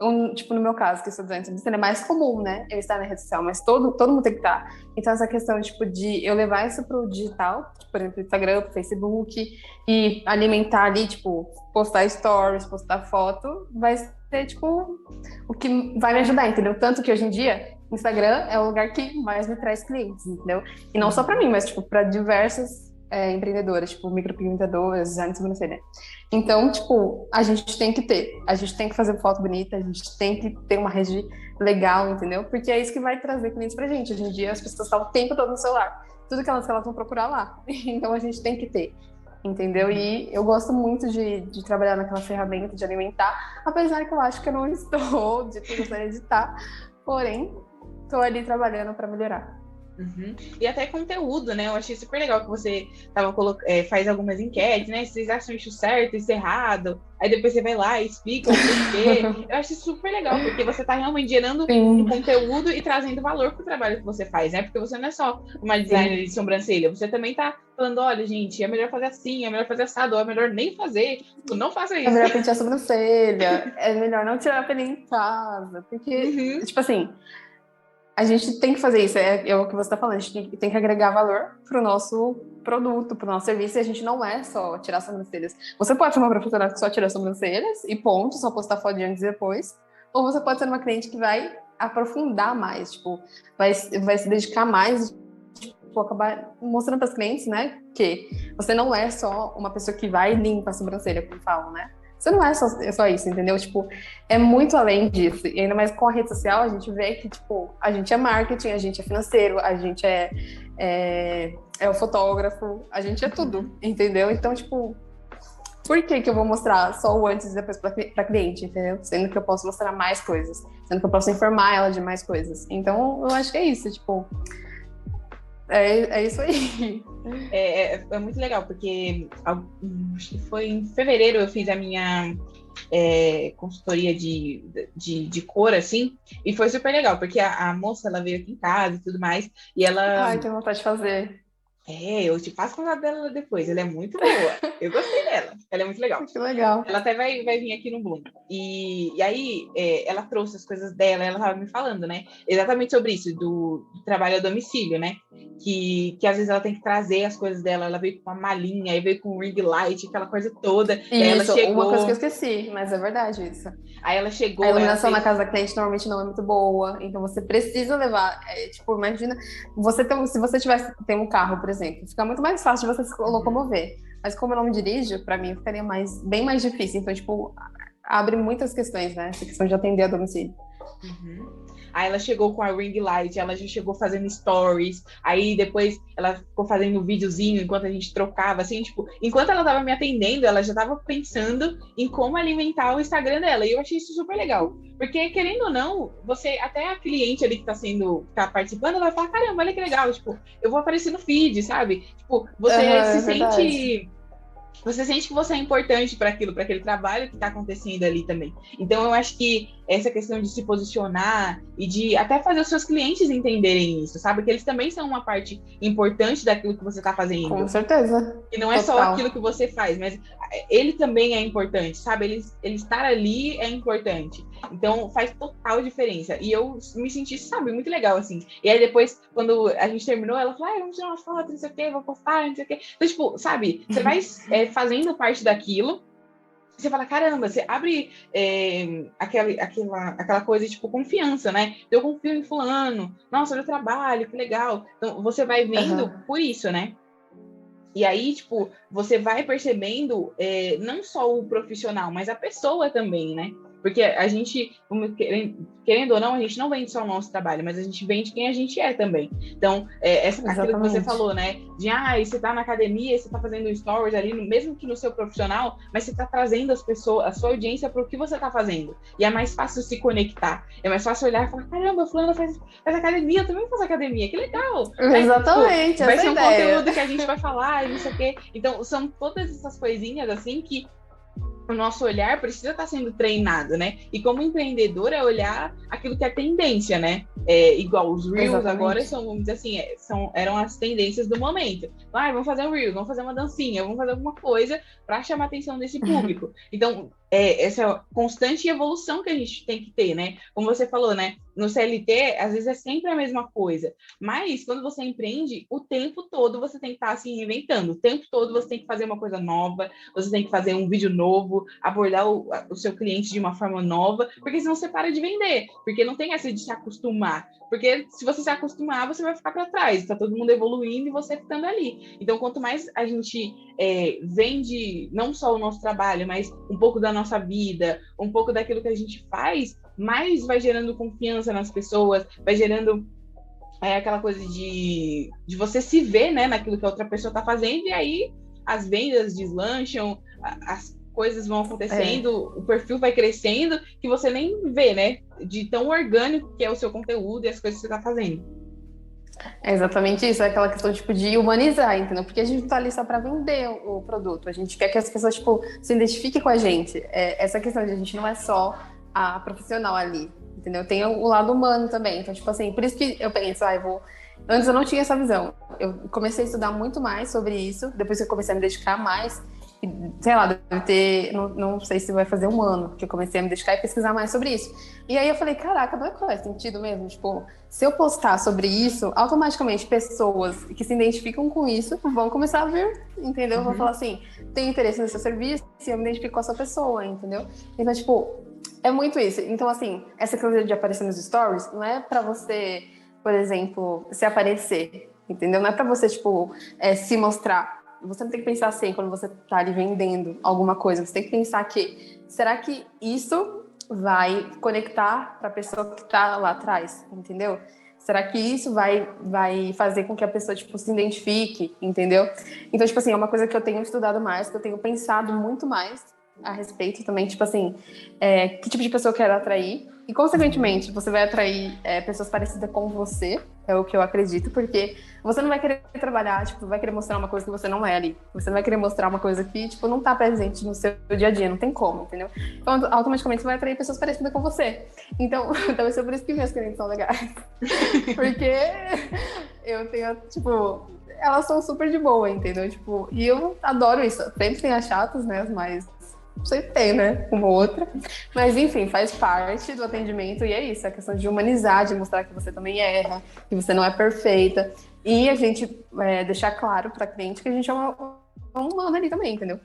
Um, tipo, no meu caso, que eu sou doente é mais comum, né? Eu estar na rede social, mas todo, todo mundo tem que estar. Então, essa questão, tipo, de eu levar isso pro digital, tipo, por exemplo, Instagram, Facebook, e alimentar ali, tipo, postar stories, postar foto, vai ser, tipo, o que vai me ajudar, entendeu? Tanto que hoje em dia, Instagram é o lugar que mais me traz clientes, entendeu? E não só para mim, mas, tipo, para diversas é, empreendedoras, tipo, micropigmentadoras, design de sobrancelha. Então, tipo, a gente tem que ter, a gente tem que fazer foto bonita, a gente tem que ter uma rede legal, entendeu? Porque é isso que vai trazer clientes pra gente. Hoje em dia, as pessoas estão o tempo todo no celular. Tudo que elas, elas vão procurar lá. Então, a gente tem que ter, entendeu? E eu gosto muito de, de trabalhar naquela ferramenta de alimentar, apesar que eu acho que eu não estou de tudo editar, porém, estou ali trabalhando para melhorar. Uhum. E até conteúdo, né? Eu achei super legal que você tava é, faz algumas enquetes, né? Vocês acham isso certo, isso errado. Aí depois você vai lá e explica o porquê. Eu acho super legal, porque você tá realmente gerando conteúdo e trazendo valor pro trabalho que você faz, né? Porque você não é só uma designer Sim. de sobrancelha, você também tá falando, olha, gente, é melhor fazer assim, é melhor fazer assado, é melhor nem fazer. Tipo, não faça isso. É melhor pentear a sobrancelha, é melhor não tirar a pele em casa. Porque, uhum. tipo assim, a gente tem que fazer isso, é, é o que você está falando, a gente tem, tem que agregar valor para o nosso produto, para o nosso serviço, e a gente não é só tirar sobrancelhas. Você pode ser uma profissional que só tira sobrancelhas e ponto, só postar foto de antes e depois, ou você pode ser uma cliente que vai aprofundar mais, tipo, vai, vai se dedicar mais, tipo, acabar mostrando para as clientes, né, que você não é só uma pessoa que vai e limpa a sobrancelha, como falam, né? Você não é só, é só isso, entendeu? Tipo, é muito além disso. E ainda mais com a rede social, a gente vê que, tipo, a gente é marketing, a gente é financeiro, a gente é, é, é o fotógrafo, a gente é tudo, entendeu? Então, tipo, por que, que eu vou mostrar só o antes e depois para cliente, entendeu? Sendo que eu posso mostrar mais coisas, sendo que eu posso informar ela de mais coisas. Então, eu acho que é isso, tipo. É, é isso aí. É, é, é, muito legal, porque acho que foi em fevereiro eu fiz a minha é, consultoria de, de, de, cor, assim, e foi super legal, porque a, a, moça ela veio aqui em casa e tudo mais, e ela. Ai, tenho vontade de fazer. É, eu te passo contato dela depois. Ela é muito boa. Eu gostei dela. Ela é muito legal. Que legal. Ela até vai, vai vir aqui no Bloom. E, e aí, é, ela trouxe as coisas dela, ela estava me falando, né? Exatamente sobre isso, do, do, trabalho a domicílio, né? Que, que às vezes ela tem que trazer as coisas dela. Ela veio com uma malinha, aí veio com um ring light, aquela coisa toda. Isso, ela chegou... uma coisa que eu esqueci, mas é verdade isso. Aí ela chegou. A iluminação fez... na casa da cliente normalmente não é muito boa, então você precisa levar. É, tipo, imagina, você tem, se você tivesse tem um carro, por exemplo, fica muito mais fácil de você se locomover. Mas como eu não me dirijo, para mim ficaria mais, bem mais difícil. Então, tipo, abre muitas questões, né? Essa questão de atender a domicílio. Uhum. Aí ela chegou com a ring light, ela já chegou fazendo stories. Aí depois ela ficou fazendo um videozinho enquanto a gente trocava, assim, tipo, enquanto ela tava me atendendo, ela já tava pensando em como alimentar o Instagram dela. E eu achei isso super legal. Porque, querendo ou não, você, até a cliente ali que tá sendo, tá participando, vai falar, caramba, olha que legal, tipo, eu vou aparecer no feed, sabe? Tipo, você uhum, se é sente você sente que você é importante para aquilo, para aquele trabalho que está acontecendo ali também. Então, eu acho que essa questão de se posicionar e de até fazer os seus clientes entenderem isso, sabe? Que eles também são uma parte importante daquilo que você está fazendo. Com certeza. E não é Total. só aquilo que você faz, mas ele também é importante, sabe? Ele, ele estar ali é importante. Então, faz total diferença. E eu me senti, sabe, muito legal, assim. E aí, depois, quando a gente terminou, ela falou, ah, vamos tirar uma foto, não sei o quê, vou postar, não sei o quê. Então, tipo, sabe? Você vai é, fazendo parte daquilo você fala, caramba, você abre é, aquela, aquela, aquela coisa, tipo, confiança, né? Eu confio em fulano, nossa, olha o trabalho, que legal. Então, você vai vendo uhum. por isso, né? E aí, tipo, você vai percebendo é, não só o profissional, mas a pessoa também, né? Porque a gente, querendo ou não, a gente não vende só o nosso trabalho, mas a gente vende quem a gente é também. Então, é, essa, aquilo que você falou, né? De, ah, você tá na academia, você tá fazendo stories ali, mesmo que no seu profissional, mas você tá trazendo as pessoas, a sua audiência para o que você tá fazendo. E é mais fácil se conectar. É mais fácil olhar e falar, caramba, fulano faz, faz academia, eu também faço academia, que legal. Exatamente. Aí, tipo, vai ser um ideia. conteúdo que a gente vai falar e não sei o quê. Então, são todas essas coisinhas assim que o nosso olhar precisa estar sendo treinado, né? E como empreendedor é olhar aquilo que é tendência, né? É, igual os Reels Exatamente. agora são, vamos dizer assim, é, são, eram as tendências do momento. Ah, vamos fazer um Reels, vamos fazer uma dancinha, vamos fazer alguma coisa para chamar a atenção desse público. Então, é, essa constante evolução que a gente tem que ter, né? Como você falou, né? No CLT, às vezes é sempre a mesma coisa. Mas quando você empreende, o tempo todo você tem que estar se reinventando. O tempo todo você tem que fazer uma coisa nova, você tem que fazer um vídeo novo, abordar o, o seu cliente de uma forma nova, porque senão você para de vender. Porque não tem essa de se acostumar. Porque se você se acostumar, você vai ficar para trás. Está todo mundo evoluindo e você ficando ali. Então, quanto mais a gente é, vende não só o nosso trabalho, mas um pouco da nossa vida, um pouco daquilo que a gente faz, mais vai gerando confiança nas pessoas, vai gerando é, aquela coisa de, de você se ver né, naquilo que a outra pessoa está fazendo, e aí as vendas deslancham, as coisas vão acontecendo, é. o perfil vai crescendo, que você nem vê, né? De tão orgânico que é o seu conteúdo e as coisas que você está fazendo. É exatamente isso, é aquela questão tipo de humanizar, entendeu? Porque a gente não tá ali só para vender o, produto, a gente quer que as pessoas tipo se identifiquem com a gente. É, essa questão de a gente não é só a profissional ali, entendeu? Tem o, lado humano também. Então, tipo assim, por isso que eu penso, ah, eu vou Antes eu não tinha essa visão. Eu comecei a estudar muito mais sobre isso, depois que eu comecei a me dedicar mais sei lá, deve ter, não, não sei se vai fazer um ano que eu comecei a me dedicar e pesquisar mais sobre isso. E aí eu falei, caraca, não é faz sentido mesmo? Tipo, se eu postar sobre isso, automaticamente pessoas que se identificam com isso vão começar a ver, entendeu? Uhum. Vão falar assim, tem interesse no seu serviço, e eu me identifico com essa pessoa, entendeu? Então, tipo, é muito isso. Então, assim, essa coisa de aparecer nos stories não é para você, por exemplo, se aparecer, entendeu? Não é para você, tipo, é, se mostrar você não tem que pensar assim quando você está ali vendendo alguma coisa. Você tem que pensar que será que isso vai conectar para a pessoa que está lá atrás, entendeu? Será que isso vai, vai fazer com que a pessoa tipo, se identifique, entendeu? Então, tipo assim, é uma coisa que eu tenho estudado mais, que eu tenho pensado muito mais a respeito também, tipo assim, é, que tipo de pessoa eu quero atrair. E, consequentemente, você vai atrair é, pessoas parecidas com você, é o que eu acredito, porque você não vai querer trabalhar, tipo, vai querer mostrar uma coisa que você não é ali. Você não vai querer mostrar uma coisa que, tipo, não tá presente no seu dia a dia, não tem como, entendeu? Então, automaticamente você vai atrair pessoas parecidas com você. Então, talvez seja por isso que minhas clientes são legais. porque eu tenho, tipo, elas são super de boa, entendeu? Tipo, e eu adoro isso. Sempre tem as chatas, né? As mais sempre tem, né? Uma ou outra. Mas, enfim, faz parte do atendimento e é isso. É a questão de humanizar, de mostrar que você também erra, que você não é perfeita. E a gente é, deixar claro para cliente que a gente é uma, uma humana ali também, entendeu?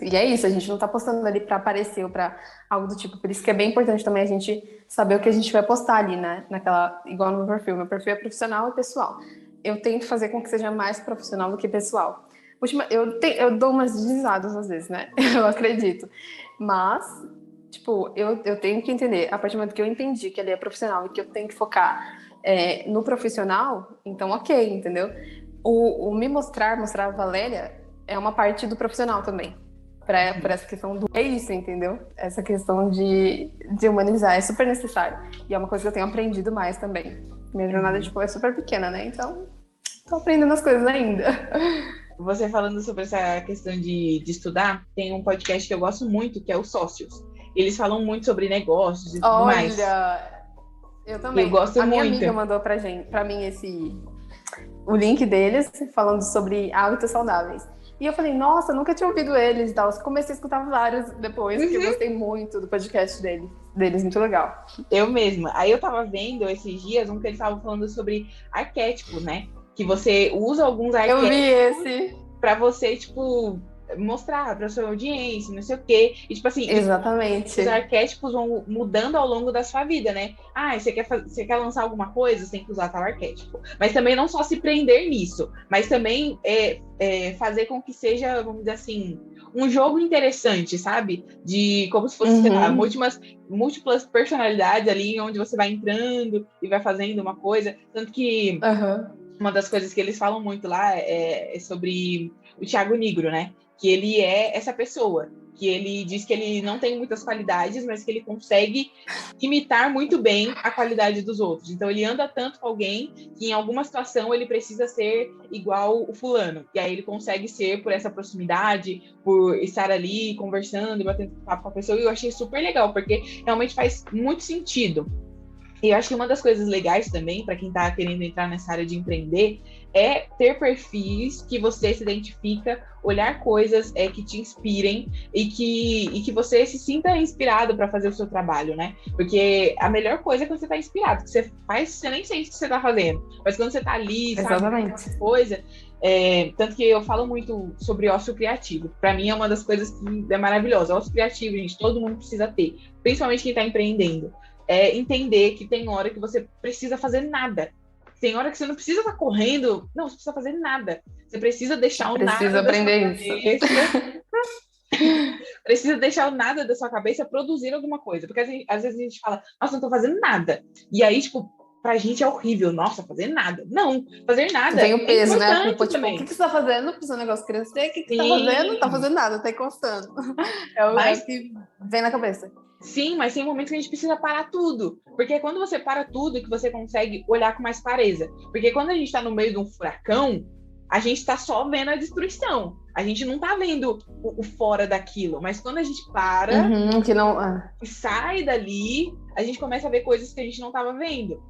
E é isso, a gente não tá postando ali para aparecer ou para algo do tipo. Por isso que é bem importante também a gente saber o que a gente vai postar ali, né? Naquela, igual no meu perfil. Meu perfil é profissional e pessoal. Eu tento fazer com que seja mais profissional do que pessoal. Última, eu, te, eu dou umas deslizadas às vezes, né? Eu acredito. Mas, tipo, eu, eu tenho que entender, a partir do momento que eu entendi que ele é profissional e que eu tenho que focar é, no profissional, então ok, entendeu? O, o, me mostrar, mostrar a Valéria, é uma parte do profissional também. Para essa questão do. É isso, entendeu? Essa questão de, de humanizar é super necessário. E é uma coisa que eu tenho aprendido mais também. Minha jornada, uhum. tipo, é super pequena, né? Então, tô aprendendo as coisas ainda. Você falando sobre essa questão de, de estudar, tem um podcast que eu gosto muito, que é o Sócios. Eles falam muito sobre negócios e tudo Olha, mais. Olha, eu também. Eu gosto A muito. minha amiga mandou pra, gente, pra mim esse o link deles falando sobre hábitos saudáveis. E eu falei, nossa, nunca tinha ouvido eles e tal. Comecei a escutar vários depois, uhum. porque eu gostei muito do podcast deles, deles, muito legal. Eu mesma. Aí eu tava vendo esses dias um que eles estavam falando sobre arquétipo, né? Que você usa alguns arquétipos. Eu vi esse. Pra você, tipo, mostrar para sua audiência, não sei o quê. E, tipo assim, Exatamente. os arquétipos vão mudando ao longo da sua vida, né? Ah, você quer, fazer, você quer lançar alguma coisa, você tem que usar tal arquétipo. Mas também não só se prender nisso, mas também é, é fazer com que seja, vamos dizer assim, um jogo interessante, sabe? De como se fosse, uhum. sei lá, uhum. múltiplas, múltiplas personalidades ali, onde você vai entrando e vai fazendo uma coisa. Tanto que. Uhum uma das coisas que eles falam muito lá é, é sobre o Thiago Negro, né? Que ele é essa pessoa, que ele diz que ele não tem muitas qualidades, mas que ele consegue imitar muito bem a qualidade dos outros. Então ele anda tanto com alguém que em alguma situação ele precisa ser igual o fulano. E aí ele consegue ser por essa proximidade, por estar ali conversando e batendo papo com a pessoa. E eu achei super legal, porque realmente faz muito sentido. E eu acho que uma das coisas legais também, para quem está querendo entrar nessa área de empreender, é ter perfis que você se identifica, olhar coisas é, que te inspirem e que, e que você se sinta inspirado para fazer o seu trabalho, né? Porque a melhor coisa é quando você está inspirado, que você faz, você nem sente o que você está fazendo, mas quando você está ali, Exatamente. sabe, coisa, é, tanto que eu falo muito sobre ócio criativo. Para mim é uma das coisas que é maravilhosa. Ócio criativo, gente, todo mundo precisa ter, principalmente quem está empreendendo é entender que tem hora que você precisa fazer nada. Tem hora que você não precisa estar tá correndo, não, você precisa fazer nada. Você precisa deixar o precisa nada. Precisa aprender isso. precisa deixar o nada da sua cabeça produzir alguma coisa. Porque às vezes a gente fala, nossa, não tô fazendo nada. E aí, tipo, pra gente é horrível, nossa, fazer nada. Não, fazer nada. Tem o é peso, é né? Tipo, tipo, o que, que você tá fazendo pro seu negócio crescer? O que, que você tá fazendo? Não tá fazendo nada, tá encostando. É o Mas... que vem na cabeça. Sim, mas tem momentos que a gente precisa parar tudo. Porque é quando você para tudo que você consegue olhar com mais clareza. Porque quando a gente está no meio de um furacão, a gente está só vendo a destruição. A gente não está vendo o, o, fora daquilo. Mas quando a gente para uhum, que não, ah. e sai dali, a gente começa a ver coisas que a gente não estava vendo.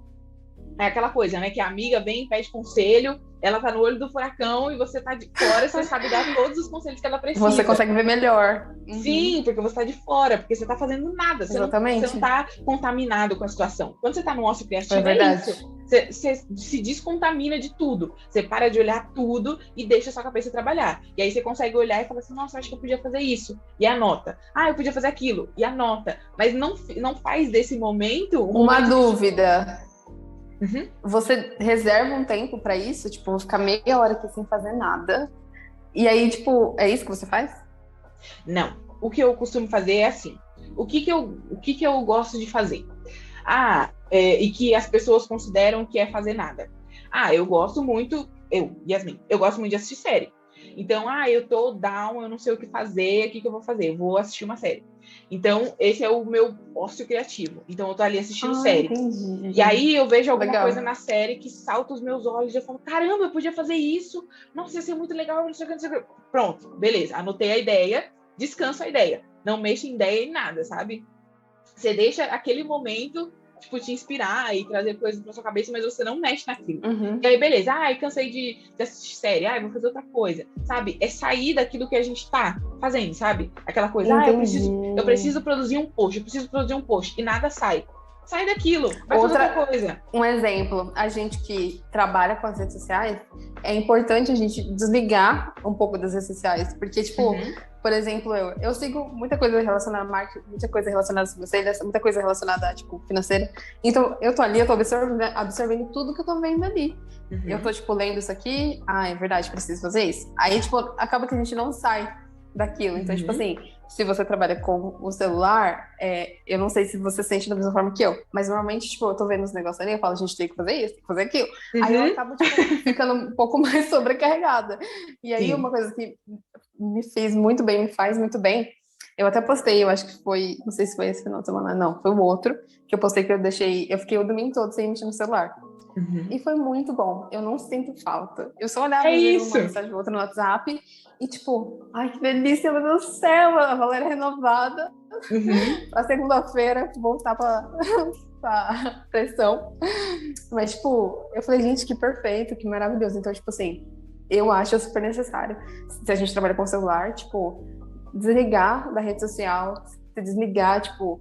É aquela coisa, né? Que a amiga vem, pede conselho, ela tá no olho do furacão e você tá de fora, você sabe dar todos os conselhos que ela precisa. Você consegue ver melhor. Uhum. Sim, porque você tá de fora, porque você tá fazendo nada. Você Exatamente. Não, você não tá contaminado com a situação. Quando você tá no ócio criativo, é, verdade. é isso. Você, você, se descontamina de tudo. Você para de olhar tudo e deixa a sua cabeça trabalhar. E aí você consegue olhar e falar assim, nossa, acho que eu podia fazer isso. E anota. Ah, eu podia fazer aquilo. E anota. Mas não, não faz desse momento... Um Uma momento dúvida. Uhum. Você reserva um tempo para isso, tipo, ficar meia hora aqui sem fazer nada. E aí, tipo, é isso que você faz? Não. O que eu costumo fazer é assim. O que que eu, o que que eu gosto de fazer? Ah, é, e que as pessoas consideram que é fazer nada. Ah, eu gosto muito, eu, Yasmin, eu gosto muito de assistir série. Então, ah, eu tô down, eu não sei o que fazer, o que, que eu vou fazer? Eu vou assistir uma série. Então, esse é o meu ócio criativo. Então, eu tô ali assistindo ah, série. Entendi. E aí eu vejo alguma legal. coisa na série que salta os meus olhos e eu falo, caramba, eu podia fazer isso. Nossa, ia ser muito legal, não sei o que, não sei o que. Pronto, beleza. Anotei a ideia, descanso a ideia. Não mexo em ideia em nada, sabe? Você deixa aquele momento tipo, te inspirar e trazer coisas pra sua cabeça, mas você não mexe naquilo. Uhum. E aí, beleza, ai, cansei de, de, assistir série, ai, vou fazer outra coisa, sabe? É sair daquilo que a gente tá fazendo, sabe? Aquela coisa, ah, eu preciso, eu preciso produzir um post, eu preciso produzir um post, e nada sai. Sai daquilo, vai outra, fazer outra coisa. Um exemplo, a gente que trabalha com as redes sociais, é importante a gente desligar um pouco das redes sociais, porque, tipo, uhum por exemplo, eu, eu sigo muita coisa relacionada a marketing, muita coisa relacionada a vocês, muita coisa relacionada a, tipo, financeira. Então, eu tô ali, eu tô absorvendo, absorvendo tudo que eu tô vendo ali. Uhum. Eu tô, tipo, lendo isso aqui, ah, é verdade, preciso fazer isso. Aí, tipo, acaba que a gente não sai daquilo. Então, uhum. tipo assim, se você trabalha com o celular, é, eu não sei se você sente da mesma forma que eu, mas normalmente, tipo, eu tô vendo os negócios ali, eu falo, a gente tem que fazer isso, tem que fazer aquilo. Uhum. Aí eu uhum. acabo, tipo, ficando um pouco mais sobrecarregada. E aí, Sim. uma coisa que me fez muito bem, me faz muito bem. Eu até postei, eu acho que foi, não sei se foi esse final de semana, não, foi o outro, que eu postei que eu deixei, eu fiquei o domingo todo sem mexer no celular. Uhum. E foi muito bom. Eu não sinto falta. Eu só olhava é isso. uma mensagem outra no WhatsApp e tipo, ai que delícia, meu Deus do céu, a Valéria renovada. Uhum. pra segunda-feira voltar pra, pra pressão. Mas, tipo, eu falei, gente, que perfeito, que maravilhoso. Então, tipo assim, eu acho super necessário. Se a gente trabalha com celular, tipo, desligar da rede social, se desligar, tipo,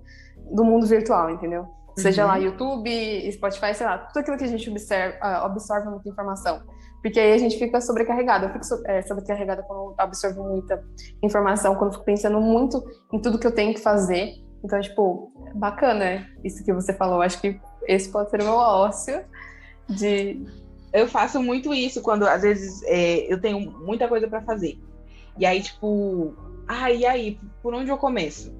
do mundo virtual, entendeu? Seja uhum. lá YouTube, Spotify, sei lá, tudo aquilo que a gente observa, uh, absorve muita informação. Porque aí a gente fica sobrecarregado. Eu fico so, é, sobrecarregada quando absorvo muita informação, quando fico pensando muito em tudo que eu tenho que fazer. Então, tipo, bacana isso que você falou. Acho que esse pode ser o meu ócio de eu faço muito isso quando às vezes é, eu tenho muita coisa para fazer. E aí, tipo, ah, e aí, por onde eu começo?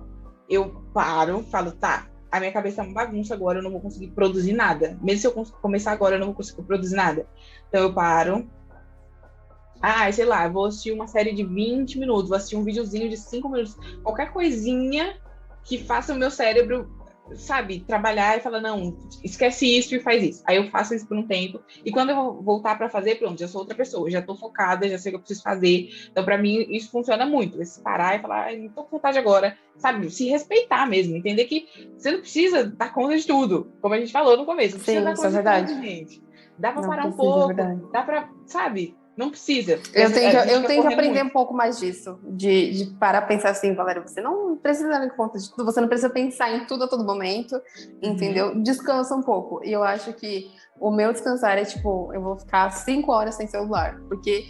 Eu paro, falo, tá, a minha cabeça é uma bagunça agora, eu não vou conseguir produzir nada. Mesmo se eu começar agora, eu não vou conseguir produzir nada. Então eu paro. Ah, sei lá, vou assistir uma série de 20 minutos, vou assistir um videozinho de 5 minutos. Qualquer coisinha que faça o meu cérebro sabe, trabalhar e falar, não, esquece isso e faz isso. Aí eu faço isso por um tempo. E quando eu vou voltar para fazer, pronto, já sou outra pessoa, já tô focada, já sei o que eu preciso fazer. Então, para mim, isso funciona muito. Esse parar e falar, não tô com vontade agora, sabe? Se respeitar mesmo, entender que você não precisa dar conta de tudo, como a gente falou no começo. Não Sim, dar isso é verdade. Tudo, gente. Dá para parar precisa, um pouco, é dá para, sabe? Não precisa. Eu tenho que, eu tenho que aprender muito. um pouco mais disso, de, de parar pensar assim, Valéria, você não precisa dar conta de tudo, você não precisa pensar em tudo a todo momento, uhum. entendeu? Descansa um pouco. E eu acho que o meu descansar é tipo, eu vou ficar cinco horas sem celular, porque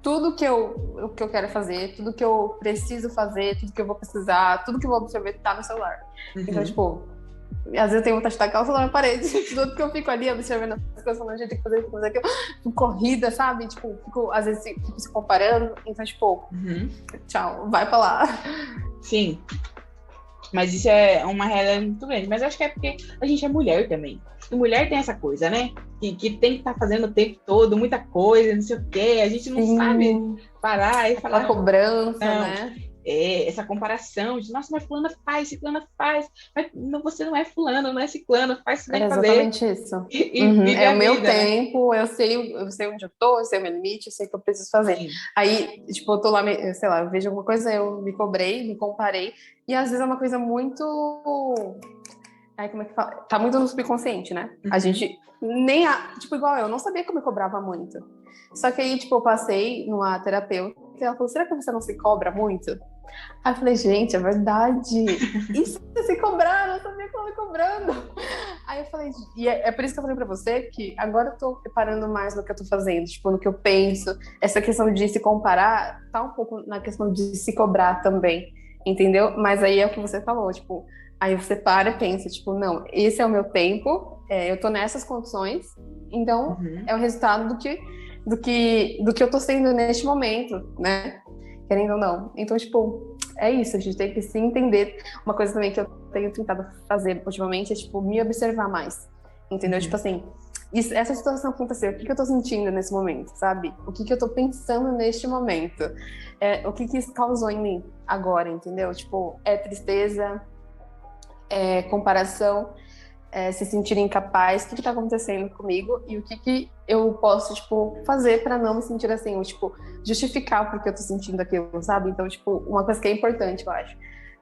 tudo que eu, o que eu quero fazer, tudo que eu preciso fazer, tudo que eu vou precisar, tudo que eu vou absorver tá no celular. Então, uhum. Então, tipo, às vezes eu tenho vontade de tacar o celular na parede, tudo que eu fico ali observando as coisas, falando, gente, tem que fazer isso, fazer aquilo, corrida, sabe? Tipo, fico, às vezes fico se comparando, então, tipo, uhum. tchau, vai pra lá. Sim. Mas isso é uma realidade muito grande. Mas acho que é porque a gente é mulher também. E mulher tem essa coisa, né? Que, que tem que estar tá fazendo o tempo todo, muita coisa, não sei o quê. A gente não Sim. sabe parar e falar. A cobrança, não. né? É, essa comparação de, nossa, mas fulana faz, ciclana faz, mas não, você não é fulano, não é ciclano, faz, você é exatamente fazer. isso. E, uhum. É o meu vida, né? tempo, né? eu sei, eu sei onde eu tô, eu sei o meu limite, eu sei o que eu preciso fazer. Sim. Aí, tipo, eu tô lá, sei lá, eu vejo alguma coisa, eu me cobrei, me comparei, e às vezes é uma coisa muito... Aí, como é que fala? Tá muito no subconsciente, né? Uhum. A gente nem... A... Tipo, igual eu, não sabia que eu me cobrava muito. Só que aí, tipo, eu passei numa terapeuta e ela falou, será que você não se cobra muito? Aí eu falei, gente, é verdade. Isso se cobrar, eu não sabia que me cobrando. Aí eu falei, e é, é, por isso que eu falei pra você que agora eu tô preparando mais no que eu tô fazendo, tipo, no que eu penso. Essa questão de se comparar tá um pouco na questão de se cobrar também, entendeu? Mas aí é o que você falou, tipo, aí você para e pensa, tipo, não, esse é o meu tempo, é, eu tô nessas condições, então uhum. é o resultado do que, do que, do que eu tô sendo neste momento, né? Querendo ou não. Então, tipo, é isso, a gente tem que se entender. Uma coisa também que eu tenho tentado fazer ultimamente é, tipo, me observar mais. Entendeu? Uhum. Tipo assim, isso, essa situação aconteceu, o que, que eu tô sentindo nesse momento, sabe? O que, que eu tô pensando neste momento? É, o que, que isso causou em mim agora, entendeu? Tipo, é tristeza, é comparação, é se sentir incapaz, o que, que tá acontecendo comigo e o que, que eu posso, tipo, fazer para não me sentir assim, ou, tipo, justificar porque eu tô sentindo aquilo, sabe? Então, tipo, uma coisa que é importante, eu acho.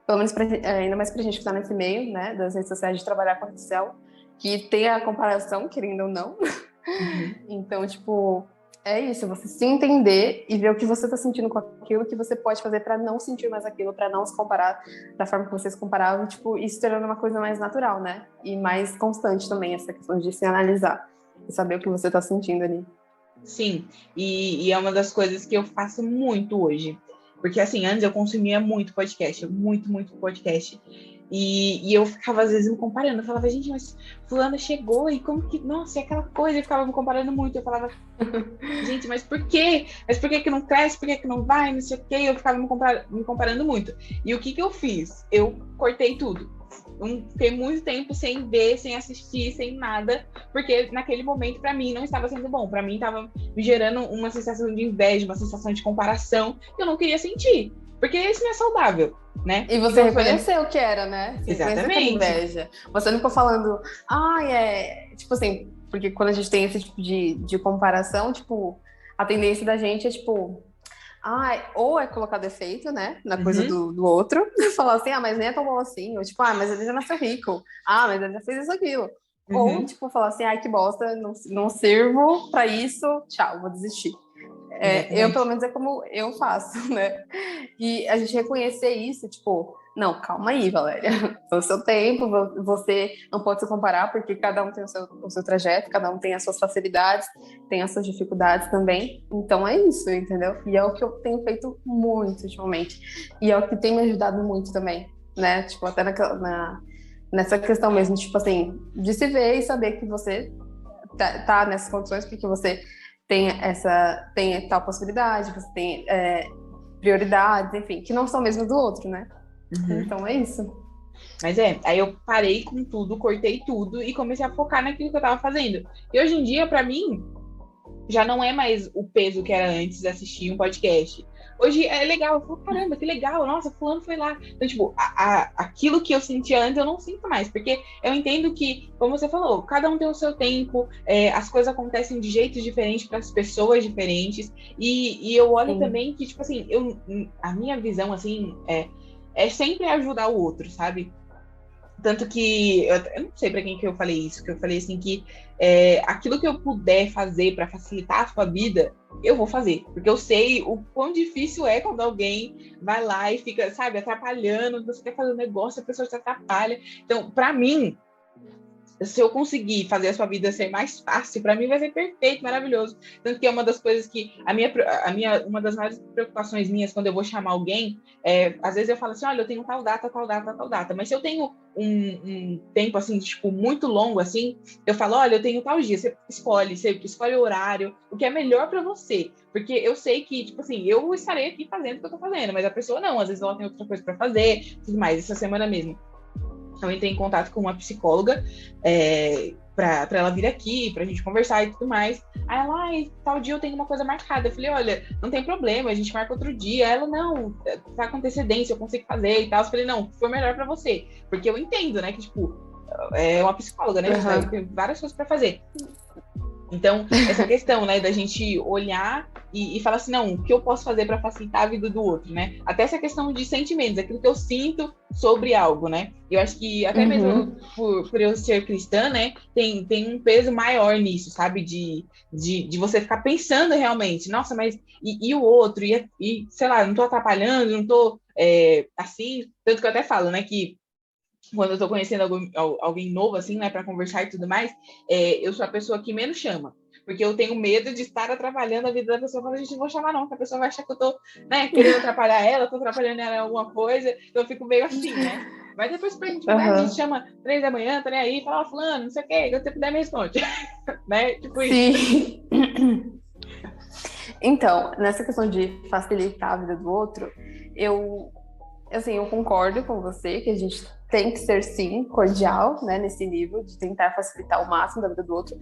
Pelo menos pra, é, ainda mais pra gente que tá nesse meio, né, das redes sociais, de trabalhar com a Excel, que tem a comparação, querendo ou não. Uhum. então, tipo, é isso, você se entender e ver o que você está sentindo com aquilo que você pode fazer para não sentir mais aquilo, para não se comparar da forma que você se comparava, tipo, isso tornando uma coisa mais natural, né? E mais constante também, essa questão de se analisar e saber o que você está sentindo ali. Sim, e, e, é uma das coisas que eu faço muito hoje. Porque, assim, antes eu consumia muito podcast, muito, muito podcast. E, e, eu ficava, às vezes, me comparando. Eu falava, gente, mas fulano chegou e como que... Nossa, é aquela coisa. Eu ficava me comparando muito. Eu falava, gente, mas por quê? Mas por que que não cresce? Por que que não vai? Não sei o quê. Eu ficava me, me comparando muito. E o que que eu fiz? Eu cortei tudo. Eu fiquei muito tempo sem ver, sem assistir, sem nada. Porque naquele momento, para mim, não estava sendo bom. Para mim, estava me gerando uma sensação de inveja, uma sensação de comparação que eu não queria sentir. Porque isso não é saudável, né? E você então, reconheceu o que era, né? Você Exatamente. inveja. Você não ficou falando, ah, é. Tipo assim, porque quando a gente tem esse tipo de, de comparação, tipo, a tendência da gente é, tipo, ah, ou é colocar defeito, né, na coisa uhum. do, do outro, falar assim, ah, mas nem é tão bom assim, ou tipo, ah, mas ele já nasceu rico, ah, mas ele já fez isso, aquilo. Uhum. Ou, tipo, falar assim, ai, que bosta, não, não sirvo para isso, tchau, vou desistir. É, eu, pelo menos, é como eu faço, né? E a gente reconhecer isso, tipo, não, calma aí, Valéria. É o seu tempo, você não pode se comparar, porque cada um tem o seu, o seu trajeto, cada um tem as suas facilidades, tem as suas dificuldades também. Então é isso, entendeu? E é o que eu tenho feito muito ultimamente. E é o que tem me ajudado muito também, né? Tipo, até na, na nessa questão mesmo, tipo assim, de se ver e saber que você tá, tá nessas condições porque você tem essa tem tal possibilidade, você tem é, prioridades, enfim, que não são mesmo do outro, né? Uhum. Então é isso. Mas é, aí eu parei com tudo, cortei tudo e comecei a focar naquilo que eu tava fazendo. E hoje em dia, para mim, já não é mais o peso que era antes de assistir um podcast. Hoje é legal, eu falo, caramba, que legal, nossa, fulano foi lá. Então, tipo, a, a, aquilo que eu sentia antes, eu não sinto mais, porque eu entendo que, como você falou, cada um tem o seu tempo, é, as coisas acontecem de jeitos diferentes para as pessoas diferentes, e, e eu olho Sim. também que, tipo assim, eu, a minha visão, assim, é, é sempre ajudar o outro, sabe? Tanto que eu, eu não sei para quem que eu falei isso, que eu falei assim que é, aquilo que eu puder fazer para facilitar a sua vida, eu vou fazer, porque eu sei o quão difícil é quando alguém vai lá e fica, sabe, atrapalhando, você quer fazer um negócio, a pessoa te atrapalha. Então, para mim, se eu conseguir fazer a sua vida ser mais fácil, para mim vai ser perfeito, maravilhoso. Tanto que é uma das coisas que a minha, a minha, uma das maiores preocupações minhas quando eu vou chamar alguém, é, às vezes eu falo assim, olha, eu tenho tal data, tal data, tal data. Mas se eu tenho um, um, tempo assim, tipo, muito longo assim, eu falo, olha, eu tenho tal dia, você escolhe, você escolhe o horário, o que é melhor para você. Porque eu sei que, tipo assim, eu estarei aqui fazendo o que eu tô fazendo, mas a pessoa não, às vezes ela tem outra coisa para fazer, tudo mais, essa semana mesmo eu entrei em contato com uma psicóloga é, para ela vir aqui, para a gente conversar e tudo mais. Aí ela, ai, tal dia eu tenho uma coisa marcada. Eu falei, olha, não tem problema, a gente marca outro dia. Ela, não, tá com antecedência, eu consigo fazer e tal. Eu falei, não, foi melhor para você. Porque eu entendo, né, que, tipo, é uma psicóloga, né? Uhum. Tem várias coisas para fazer. Então, essa questão, né, da gente olhar e, e falar assim, não, o que eu posso fazer para facilitar a vida do outro, né? Até essa questão de sentimentos, aquilo que eu sinto sobre algo, né? Eu acho que até uhum. mesmo por, por eu ser cristã, né, tem, tem um peso maior nisso, sabe? De, de, de você ficar pensando realmente, nossa, mas e, e o outro? E, e, sei lá, não tô atrapalhando, não tô é, assim. Tanto que eu até falo, né, que quando eu tô conhecendo algum, alguém novo, assim, né, para conversar e tudo mais, é, eu sou a pessoa que menos chama. Porque eu tenho medo de estar atrapalhando a vida da pessoa quando a gente não vou chamar, não, porque a pessoa vai achar que eu tô, né, querendo atrapalhar ela, tô atrapalhando ela em alguma coisa, então eu fico meio assim, né? Mas depois pra gente, uhum. a gente chama três da manhã, tá nem aí, fala, fulano, não sei o quê, quando você puder me responde. né? Tipo isso. Então, nessa questão de facilitar a vida do outro, eu, assim, eu concordo com você que a gente tem que ser sim cordial, né, nesse nível de tentar facilitar o máximo da vida do outro,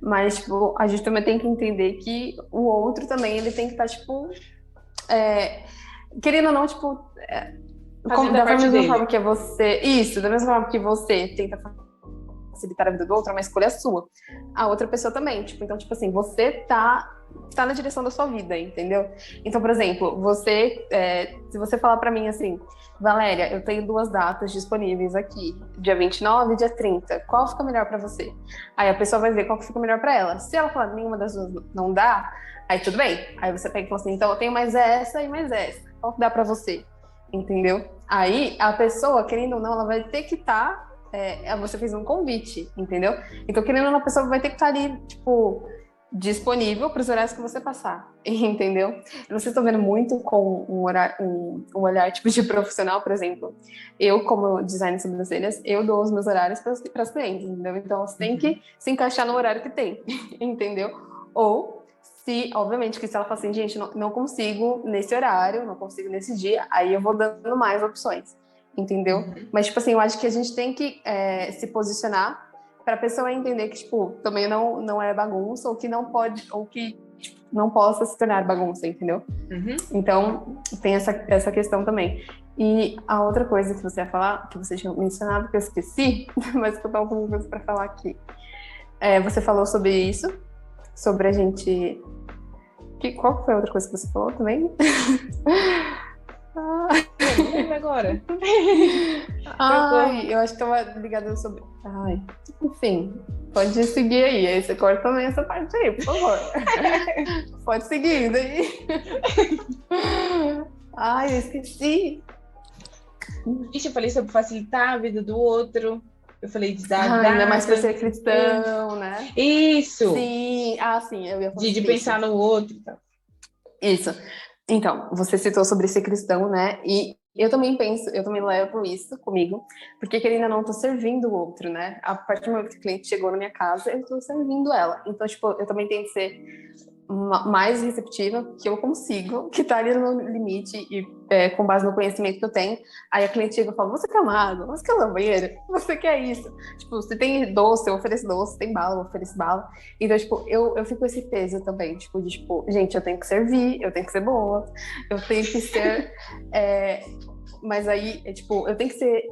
mas tipo, a gente também tem que entender que o outro também ele tem que estar tá, tipo é, querendo ou não, tipo, é, como, da mesma dele. forma que você, isso, da mesma forma que você tenta facilitar a vida do outro, é uma escolha sua. A outra pessoa também, tipo, então tipo assim, você tá tá na direção da sua vida, entendeu? Então, por exemplo, você, é, se você falar para mim assim, Valéria, eu tenho duas datas disponíveis aqui, dia 29 e dia 30. Qual fica melhor para você? Aí a pessoa vai ver qual fica melhor para ela. Se ela falar nenhuma das duas não dá, aí tudo bem. Aí você pega e fala assim, então eu tenho mais essa e mais essa. Qual que dá para você? Entendeu? Aí a pessoa, querendo ou não, ela vai ter que estar. Tá, é, você fez um convite, entendeu? Então, querendo ou não, a pessoa vai ter que estar tá ali, tipo, disponível para os horários que você passar, entendeu? Vocês estão vendo muito com um, horário, um, um, olhar tipo de profissional, por exemplo. Eu, como designer de sobrancelhas, eu dou os meus horários para as clientes, entendeu? Então, você tem que se encaixar no horário que tem, entendeu? Ou, se, obviamente, que se ela fala assim, gente, não, não consigo nesse horário, não consigo nesse dia, aí eu vou dando mais opções, entendeu? Uhum. Mas, tipo assim, eu acho que a gente tem que é, se posicionar para a pessoa entender que tipo também não não é bagunça ou que não pode ou que tipo, não possa se tornar bagunça, entendeu? Uhum. Então tem essa essa questão também. E a outra coisa que você ia falar, que você tinha mencionado que eu esqueci, mas que eu tava com coisa para falar aqui. É, você falou sobre isso, sobre a gente que, qual foi a outra coisa que você falou também? Ah. agora. Ai, eu acho que tava ligada sobre. Ai, enfim, pode seguir aí. Aí você corta também essa parte aí, por favor. pode seguir daí. Ai, eu esqueci. Ixi, eu falei sobre facilitar a vida do outro. Eu falei de dar. Ah, ainda mais pra ser cristão, né? Isso! Sim, ah, sim, eu ia falar. De, de pensar no outro e tal. Isso. Então, você citou sobre ser cristão, né? E eu também penso, eu também levo isso comigo, porque querendo ou não, tô servindo o outro, né? A partir do momento que o cliente chegou na minha casa, eu tô servindo ela. Então, tipo, eu também tenho que ser mais receptiva que eu consigo, que tá ali no limite e é, com base no conhecimento que eu tenho. Aí a cliente chega e fala: Você quer uma água? Você quer uma banheira? Você quer isso? Tipo, se tem doce, eu ofereço doce, tem bala, eu ofereço bala. Então, tipo, eu, eu fico com esse peso também, tipo, de tipo, gente, eu tenho que servir, eu tenho que ser boa, eu tenho que ser. é, mas aí, é, tipo, eu tenho que ser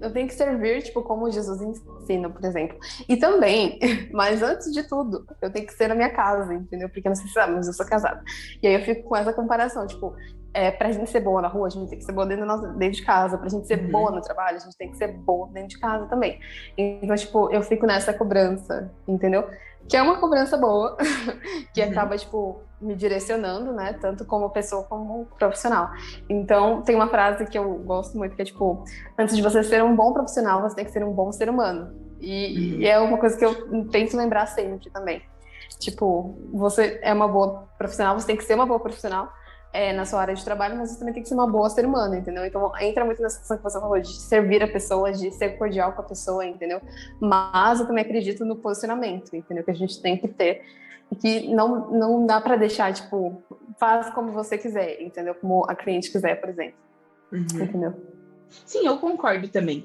eu tenho que servir, tipo, como Jesus ensina, por exemplo. E também, mas antes de tudo, eu tenho que ser na minha casa, entendeu? Porque não sei se sabe, mas eu sou casada. E aí eu fico com essa comparação, tipo, é, pra gente ser boa na rua, a gente tem que ser boa dentro, nossa, dentro de casa. Pra gente ser uhum. boa no trabalho, a gente tem que ser boa dentro de casa também. Então, tipo, eu fico nessa cobrança, entendeu? Que é uma cobrança boa, que uhum. acaba, tipo, me direcionando, né? Tanto como pessoa como profissional. Então, tem uma frase que eu gosto muito, que é tipo, antes de você ser um bom profissional, você tem que ser um bom ser humano. E, e é uma coisa que eu tento lembrar sempre também. Tipo, você é uma boa profissional, você tem que ser uma boa profissional é, na sua área de trabalho, mas você também tem que ser uma boa ser humano, entendeu? Então, entra muito nessa questão que você falou, de servir a pessoa, de ser cordial com a pessoa, entendeu? Mas eu também acredito no posicionamento, entendeu? Que a gente tem que ter que não, não dá para deixar, tipo, faz como você quiser, entendeu? Como a cliente quiser, por exemplo. Uhum. Entendeu? Sim, eu concordo também.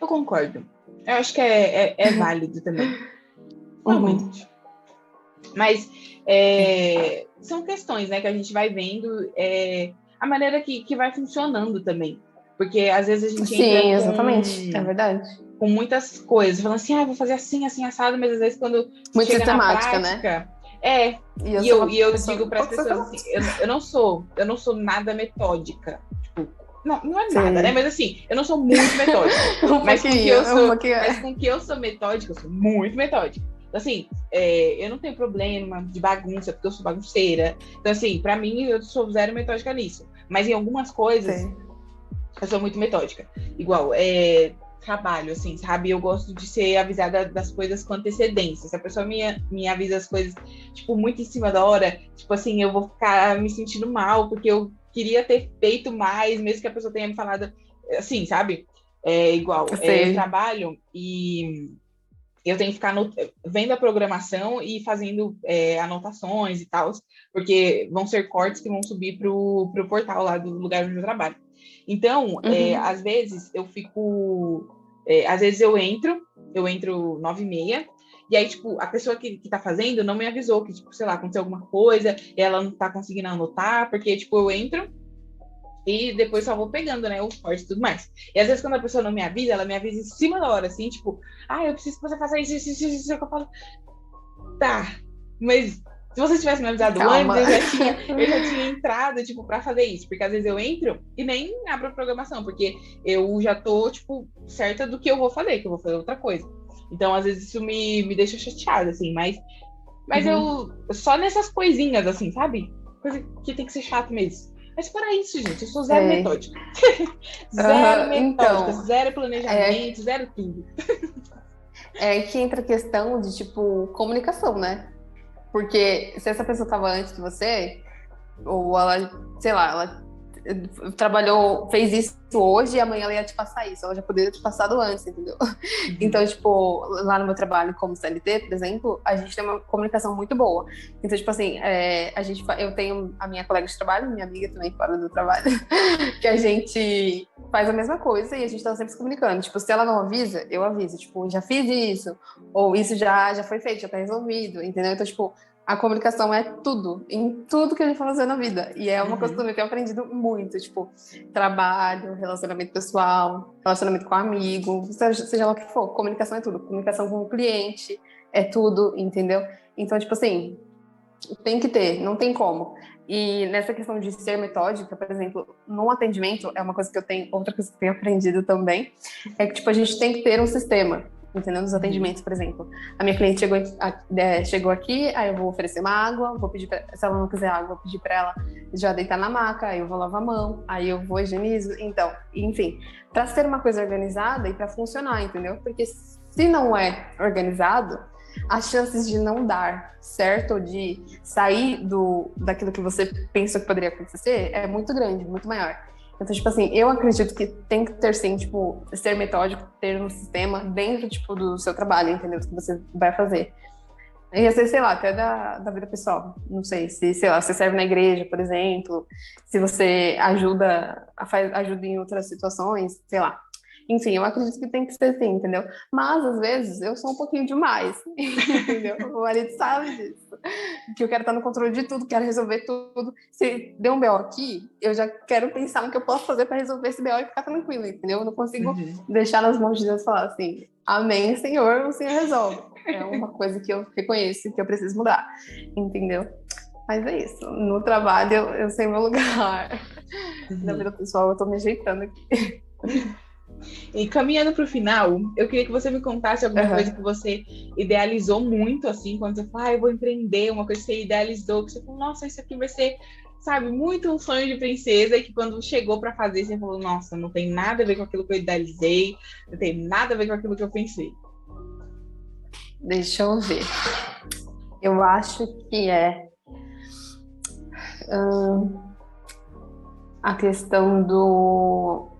Eu concordo. Eu acho que é, é, é válido também. Realmente. Uhum. Mas é, são questões, né, que a gente vai vendo é, a maneira que, que vai funcionando também. Porque às vezes a gente Sim, exatamente. É verdade com muitas coisas, falando assim, ah, vou fazer assim, assim, assado, mas às vezes quando Muito sistemática, né? prática, né? É, e eu, e eu, e eu digo para as pessoas assim, eu, eu, não sou, eu não sou nada metódica. Tipo, não, não é nada, Sim. né? Mas assim, eu não sou muito metódica. um mas, com que eu sou, mas com que eu sou metódica, eu sou muito metódica. Então, assim, é, eu não tenho problema de bagunça, porque eu sou bagunceira. Então, assim, para mim, eu sou zero metódica nisso. Mas em algumas coisas, Sim. eu sou muito metódica. Igual, é, trabalho, assim, sabe? Eu gosto de ser avisada das coisas com antecedência. Se a pessoa me, me avisa as coisas, tipo, muito em cima da hora, tipo assim, eu vou ficar me sentindo mal, porque eu queria ter feito mais, mesmo que a pessoa tenha me falado assim, sabe? É igual, é, eu trabalho e eu tenho que ficar no, vendo a programação e fazendo é, anotações e tal, porque vão ser cortes que vão subir para o portal lá do lugar onde eu trabalho. Então, é, uhum. é, às vezes eu fico. É, às vezes eu entro, eu entro nove e meia, e aí, tipo, a pessoa que, que tá fazendo não me avisou que, tipo, sei lá, aconteceu alguma coisa, e ela não tá conseguindo anotar, porque, tipo, eu entro e depois só vou pegando, né, os cortes e tudo mais. E às vezes quando a pessoa não me avisa, ela me avisa em cima da hora, assim, tipo, ah, eu preciso que você faça isso, isso, isso, isso, isso. Eu falo, tá, mas se você tivesse me avisado Calma. antes, eu já, tinha, eu já tinha entrado, tipo, pra fazer isso. Porque às vezes eu entro e nem abro a programação, porque eu já tô, tipo, certa do que eu vou fazer, que eu vou fazer outra coisa. Então, às vezes, isso me, me deixa chateada, assim, mas, mas uhum. eu. Só nessas coisinhas, assim, sabe? Coisa que tem que ser chato mesmo. Mas para isso, gente, eu sou zero é. metódica. zero uhum, metódica, então, zero planejamento, é... zero tudo. é que entra a questão de, tipo, comunicação, né? Porque se essa pessoa estava antes de você, ou ela, sei lá, ela trabalhou, fez isso hoje e amanhã ela ia te passar isso. Ela já poderia ter passado antes, entendeu? Uhum. Então, tipo, lá no meu trabalho como CLT, por exemplo, a gente tem uma comunicação muito boa. Então, tipo assim, é, a gente, eu tenho a minha colega de trabalho, minha amiga também fora do trabalho, que a gente faz a mesma coisa e a gente tá sempre se comunicando. Tipo, se ela não avisa, eu aviso. Tipo, já fiz isso, ou isso já, já foi feito, já tá resolvido, entendeu? Então, tipo, a comunicação é tudo, em tudo que a gente vai fazer na vida. E é uma uhum. coisa que eu tenho aprendido muito, tipo, trabalho, relacionamento pessoal, relacionamento com amigo, seja, seja lá o que for, comunicação é tudo. Comunicação com o cliente é tudo, entendeu? Então, tipo assim, tem que ter, não tem como. E nessa questão de ser metódica, por exemplo, no atendimento, é uma coisa que eu tenho, outra coisa que eu tenho aprendido também, é que, tipo, a gente tem que ter um sistema entendeu? Nos atendimentos, por exemplo. A minha cliente chegou, é, chegou aqui, aí eu vou oferecer uma água, vou pedir pra, se ela não quiser água, vou pedir para ela já deitar na maca, aí eu vou lavar a mão, aí eu vou higienizo. Então, enfim, para ser uma coisa organizada e para funcionar, entendeu? Porque se não é organizado, as chances de não dar certo, ou de sair do daquilo que você pensa que poderia acontecer, é muito grande, muito maior. Então, tipo assim, eu acredito que tem que ter, sim, tipo, ser metódico, ter um sistema dentro, tipo, do seu trabalho, entendeu? Que você vai fazer. E às sei lá, até da, da vida pessoal. Não sei, se, sei lá, você serve na igreja, por exemplo, se você ajuda, faz, ajuda em outras situações, sei lá. Enfim, eu acredito que tem que ser assim, entendeu? Mas, às vezes, eu sou um pouquinho demais, entendeu? O marido sabe disso. Que eu quero estar no controle de tudo, quero resolver tudo. Se deu um BO aqui, eu já quero pensar no que eu posso fazer para resolver esse BO e ficar tranquilo, entendeu? Eu não consigo uhum. deixar nas mãos de Deus falar assim, amém, Senhor, o Senhor resolve. É uma coisa que eu reconheço que eu preciso mudar, entendeu? Mas é isso. No trabalho, eu, eu sei meu lugar. Uhum. Na vida pessoal, eu tô me ajeitando aqui. E caminhando para o final, eu queria que você me contasse alguma uhum. coisa que você idealizou muito, assim, quando você falou, ah, eu vou empreender, uma coisa que você idealizou, que você falou, nossa, isso aqui vai ser, sabe, muito um sonho de princesa, e que quando chegou para fazer, você falou, nossa, não tem nada a ver com aquilo que eu idealizei, não tem nada a ver com aquilo que eu pensei. Deixa eu ver. Eu acho que é. Hum, a questão do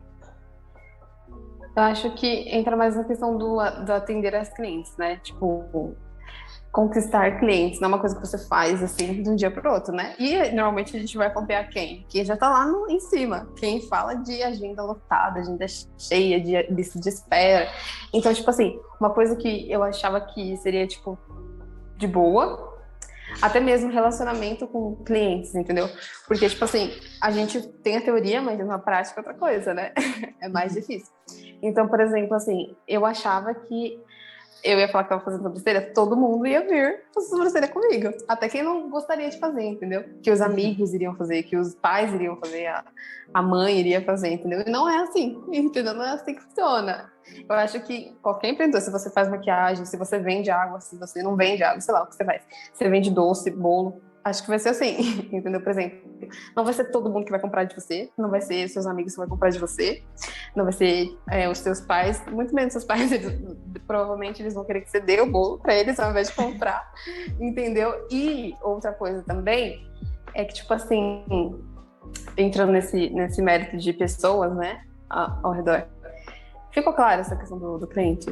eu acho que entra mais na questão do, do atender as clientes, né? Tipo, conquistar clientes não é uma coisa que você faz assim de um dia para o outro, né? E normalmente a gente vai acompanhar quem? Quem já está lá no, em cima, quem fala de agenda lotada, agenda cheia, de lista de espera. Então, tipo assim, uma coisa que eu achava que seria tipo de boa, até mesmo relacionamento com clientes, entendeu? Porque, tipo assim, a gente tem a teoria, mas na prática é outra coisa, né? É mais difícil. Então, por exemplo, assim, eu achava que eu ia falar que estava fazendo sobrancelha, todo mundo ia vir fazer sobrancelha comigo. Até quem não gostaria de fazer, entendeu? Que os amigos iriam fazer, que os pais iriam fazer, a, a mãe iria fazer, entendeu? E não é assim, entendeu? Não é assim que funciona. Eu acho que qualquer empreendedor, se você faz maquiagem, se você vende água, se você não vende água, sei lá o que você faz. Você vende doce, bolo, acho que vai ser assim, entendeu? Por exemplo, não vai ser todo mundo que vai comprar de você, não vai ser seus amigos que vão comprar de você, não vai ser é, os seus pais, muito menos seus pais, eles, provavelmente eles vão querer que você dê o bolo para eles ao invés de comprar, entendeu? E outra coisa também é que, tipo assim, entrando nesse, nesse mérito de pessoas, né, ao, redor, ficou claro essa questão do, do cliente?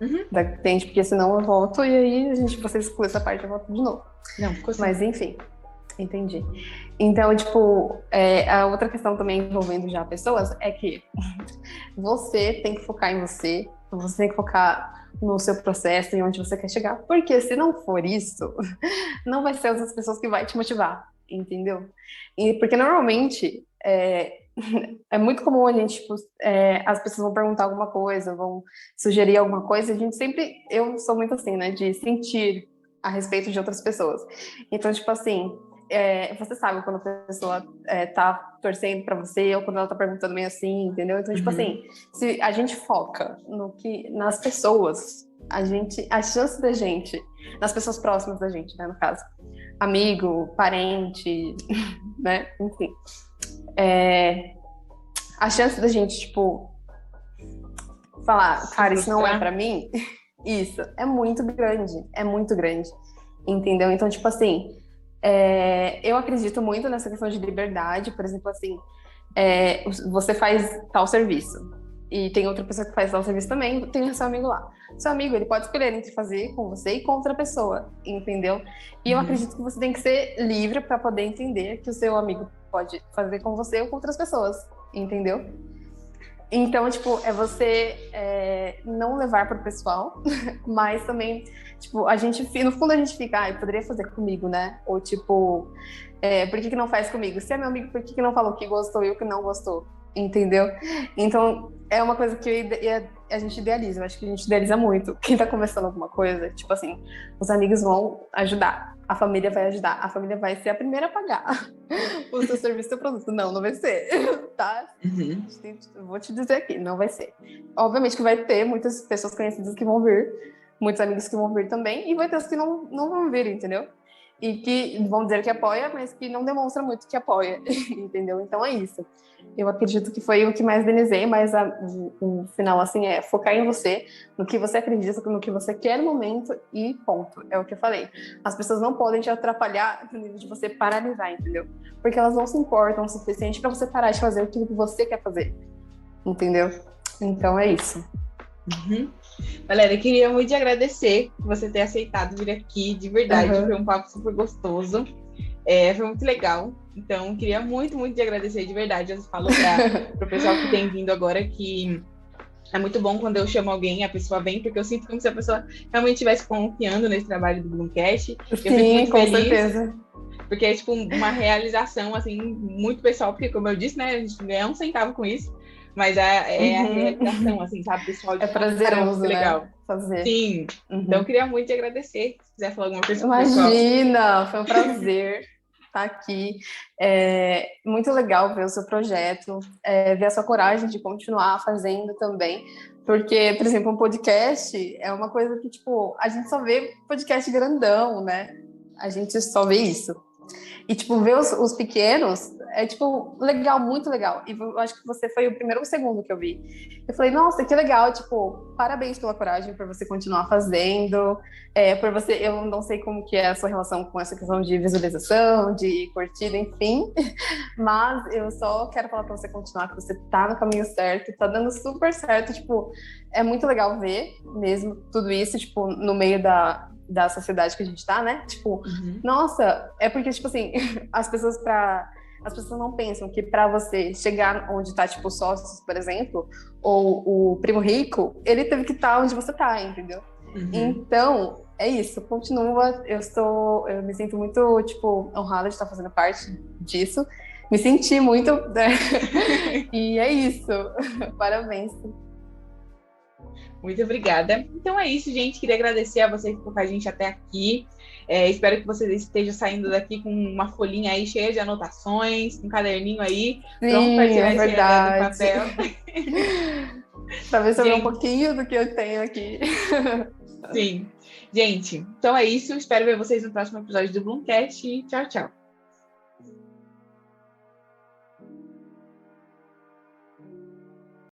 Uhum. Da cliente, porque senão eu volto e aí a gente, você exclui essa parte e eu volto de novo. Não. Mas enfim. Entendi. Então, tipo, é, a outra questão também envolvendo já pessoas é que você tem que focar em você, você tem que focar no seu processo e onde você quer chegar, porque se não for isso, não vai ser as pessoas que vai te motivar, entendeu? E porque normalmente é, é muito comum a gente, tipo, é, as pessoas vão perguntar alguma coisa, vão sugerir alguma coisa, a gente sempre, eu sou muito assim, né, de sentir a respeito de outras pessoas. Então, tipo assim, é, você sabe quando a pessoa é, tá torcendo para você ou quando ela tá perguntando meio assim, entendeu? Então, tipo uhum. assim, se a gente foca no que nas pessoas, a gente, a chance da gente, nas pessoas próximas da gente, né, no caso, amigo, parente, né, enfim, é, a chance da gente, tipo, falar, cara, isso não é para mim, isso é muito grande, é muito grande, entendeu? Então, tipo assim, é, eu acredito muito nessa questão de liberdade, por exemplo, assim, é, você faz tal serviço e tem outra pessoa que faz tal serviço também, tem seu amigo lá. Seu amigo, ele pode escolher entre fazer com você e com outra pessoa, entendeu? E eu uhum. acredito que você tem que ser livre para poder entender que o seu amigo pode fazer com você ou com outras pessoas, entendeu? Então, tipo, é você é, não levar para o pessoal, mas também, tipo, a gente, no fundo a gente fica, ah, eu poderia fazer comigo, né? Ou tipo, é, por que, que não faz comigo? Se é meu amigo, por que, que não falou que gostou e o que não gostou? Entendeu? Então, é uma coisa que a gente idealiza. Eu acho que a gente idealiza muito. Quem tá começando alguma coisa, tipo assim, os amigos vão ajudar, a família vai ajudar, a família vai ser a primeira a pagar o seu serviço, o seu produto. Não, não vai ser, tá? Uhum. Vou te dizer aqui, não vai ser. Obviamente que vai ter muitas pessoas conhecidas que vão vir, muitos amigos que vão vir também, e vai ter os que não, não vão vir, entendeu? E que vão dizer que apoia, mas que não demonstra muito que apoia, entendeu? Então é isso. Eu acredito que foi o que mais denizei, mas a, o, final, assim, é focar em você, no que você acredita, no que você quer no momento e ponto. É o que eu falei. As pessoas não podem te atrapalhar no nível de você paralisar, entendeu? Porque elas não se importam o suficiente para você parar de fazer o que você quer fazer, entendeu? Então é isso. Uhum. Galera, eu queria muito te agradecer por você ter aceitado vir aqui, de verdade, uhum. foi um papo super gostoso. É, foi muito legal. Então, queria muito, muito te agradecer de verdade. Eu falo para o pessoal que tem vindo agora que é muito bom quando eu chamo alguém, a pessoa vem, porque eu sinto como se a pessoa realmente estivesse confiando nesse trabalho do Bloomcast. Eu Sim, com feliz, certeza. Porque é tipo uma realização, assim, muito pessoal, porque como eu disse, né, a gente ganha um centavo com isso. Mas é, é uhum. a realização, assim, sabe, pessoal? É prazeroso, né? legal. Fazer. Sim. Uhum. Então, eu queria muito te agradecer. Se quiser falar alguma coisa Imagina, foi um prazer estar tá aqui. É muito legal ver o seu projeto, é, ver a sua coragem de continuar fazendo também. Porque, por exemplo, um podcast é uma coisa que, tipo, a gente só vê podcast grandão, né? A gente só vê isso. E, tipo, ver os, os, pequenos é, tipo, legal, muito legal. E eu acho que você foi o primeiro ou o segundo que eu vi. Eu falei, nossa, que legal, tipo, parabéns pela coragem, por você continuar fazendo, é, por você, eu não sei como que é a sua relação com essa questão de visualização, de curtida, enfim, mas eu só quero falar pra você continuar, que você tá no caminho certo, tá dando super certo, tipo, é muito legal ver mesmo tudo isso, tipo, no meio da, da sociedade que a gente tá, né? Tipo, uhum. nossa, é porque, tipo assim, as pessoas pra. As pessoas não pensam que para você chegar onde tá, tipo, sócios, por exemplo, ou o primo rico, ele teve que estar tá onde você tá, entendeu? Uhum. Então, é isso, continua. Eu estou. Eu me sinto muito, tipo, honrada de estar fazendo parte disso. Me senti muito. Né? e é isso. Parabéns. Muito obrigada. Então é isso, gente. Queria agradecer a você que ficou com a gente até aqui. É, espero que você esteja saindo daqui com uma folhinha aí cheia de anotações, um caderninho aí, Sim, pronto para tirar é verdade. do papel. se eu um pouquinho do que eu tenho aqui. Sim. Gente, então é isso. Espero ver vocês no próximo episódio do Bloomcast tchau, tchau.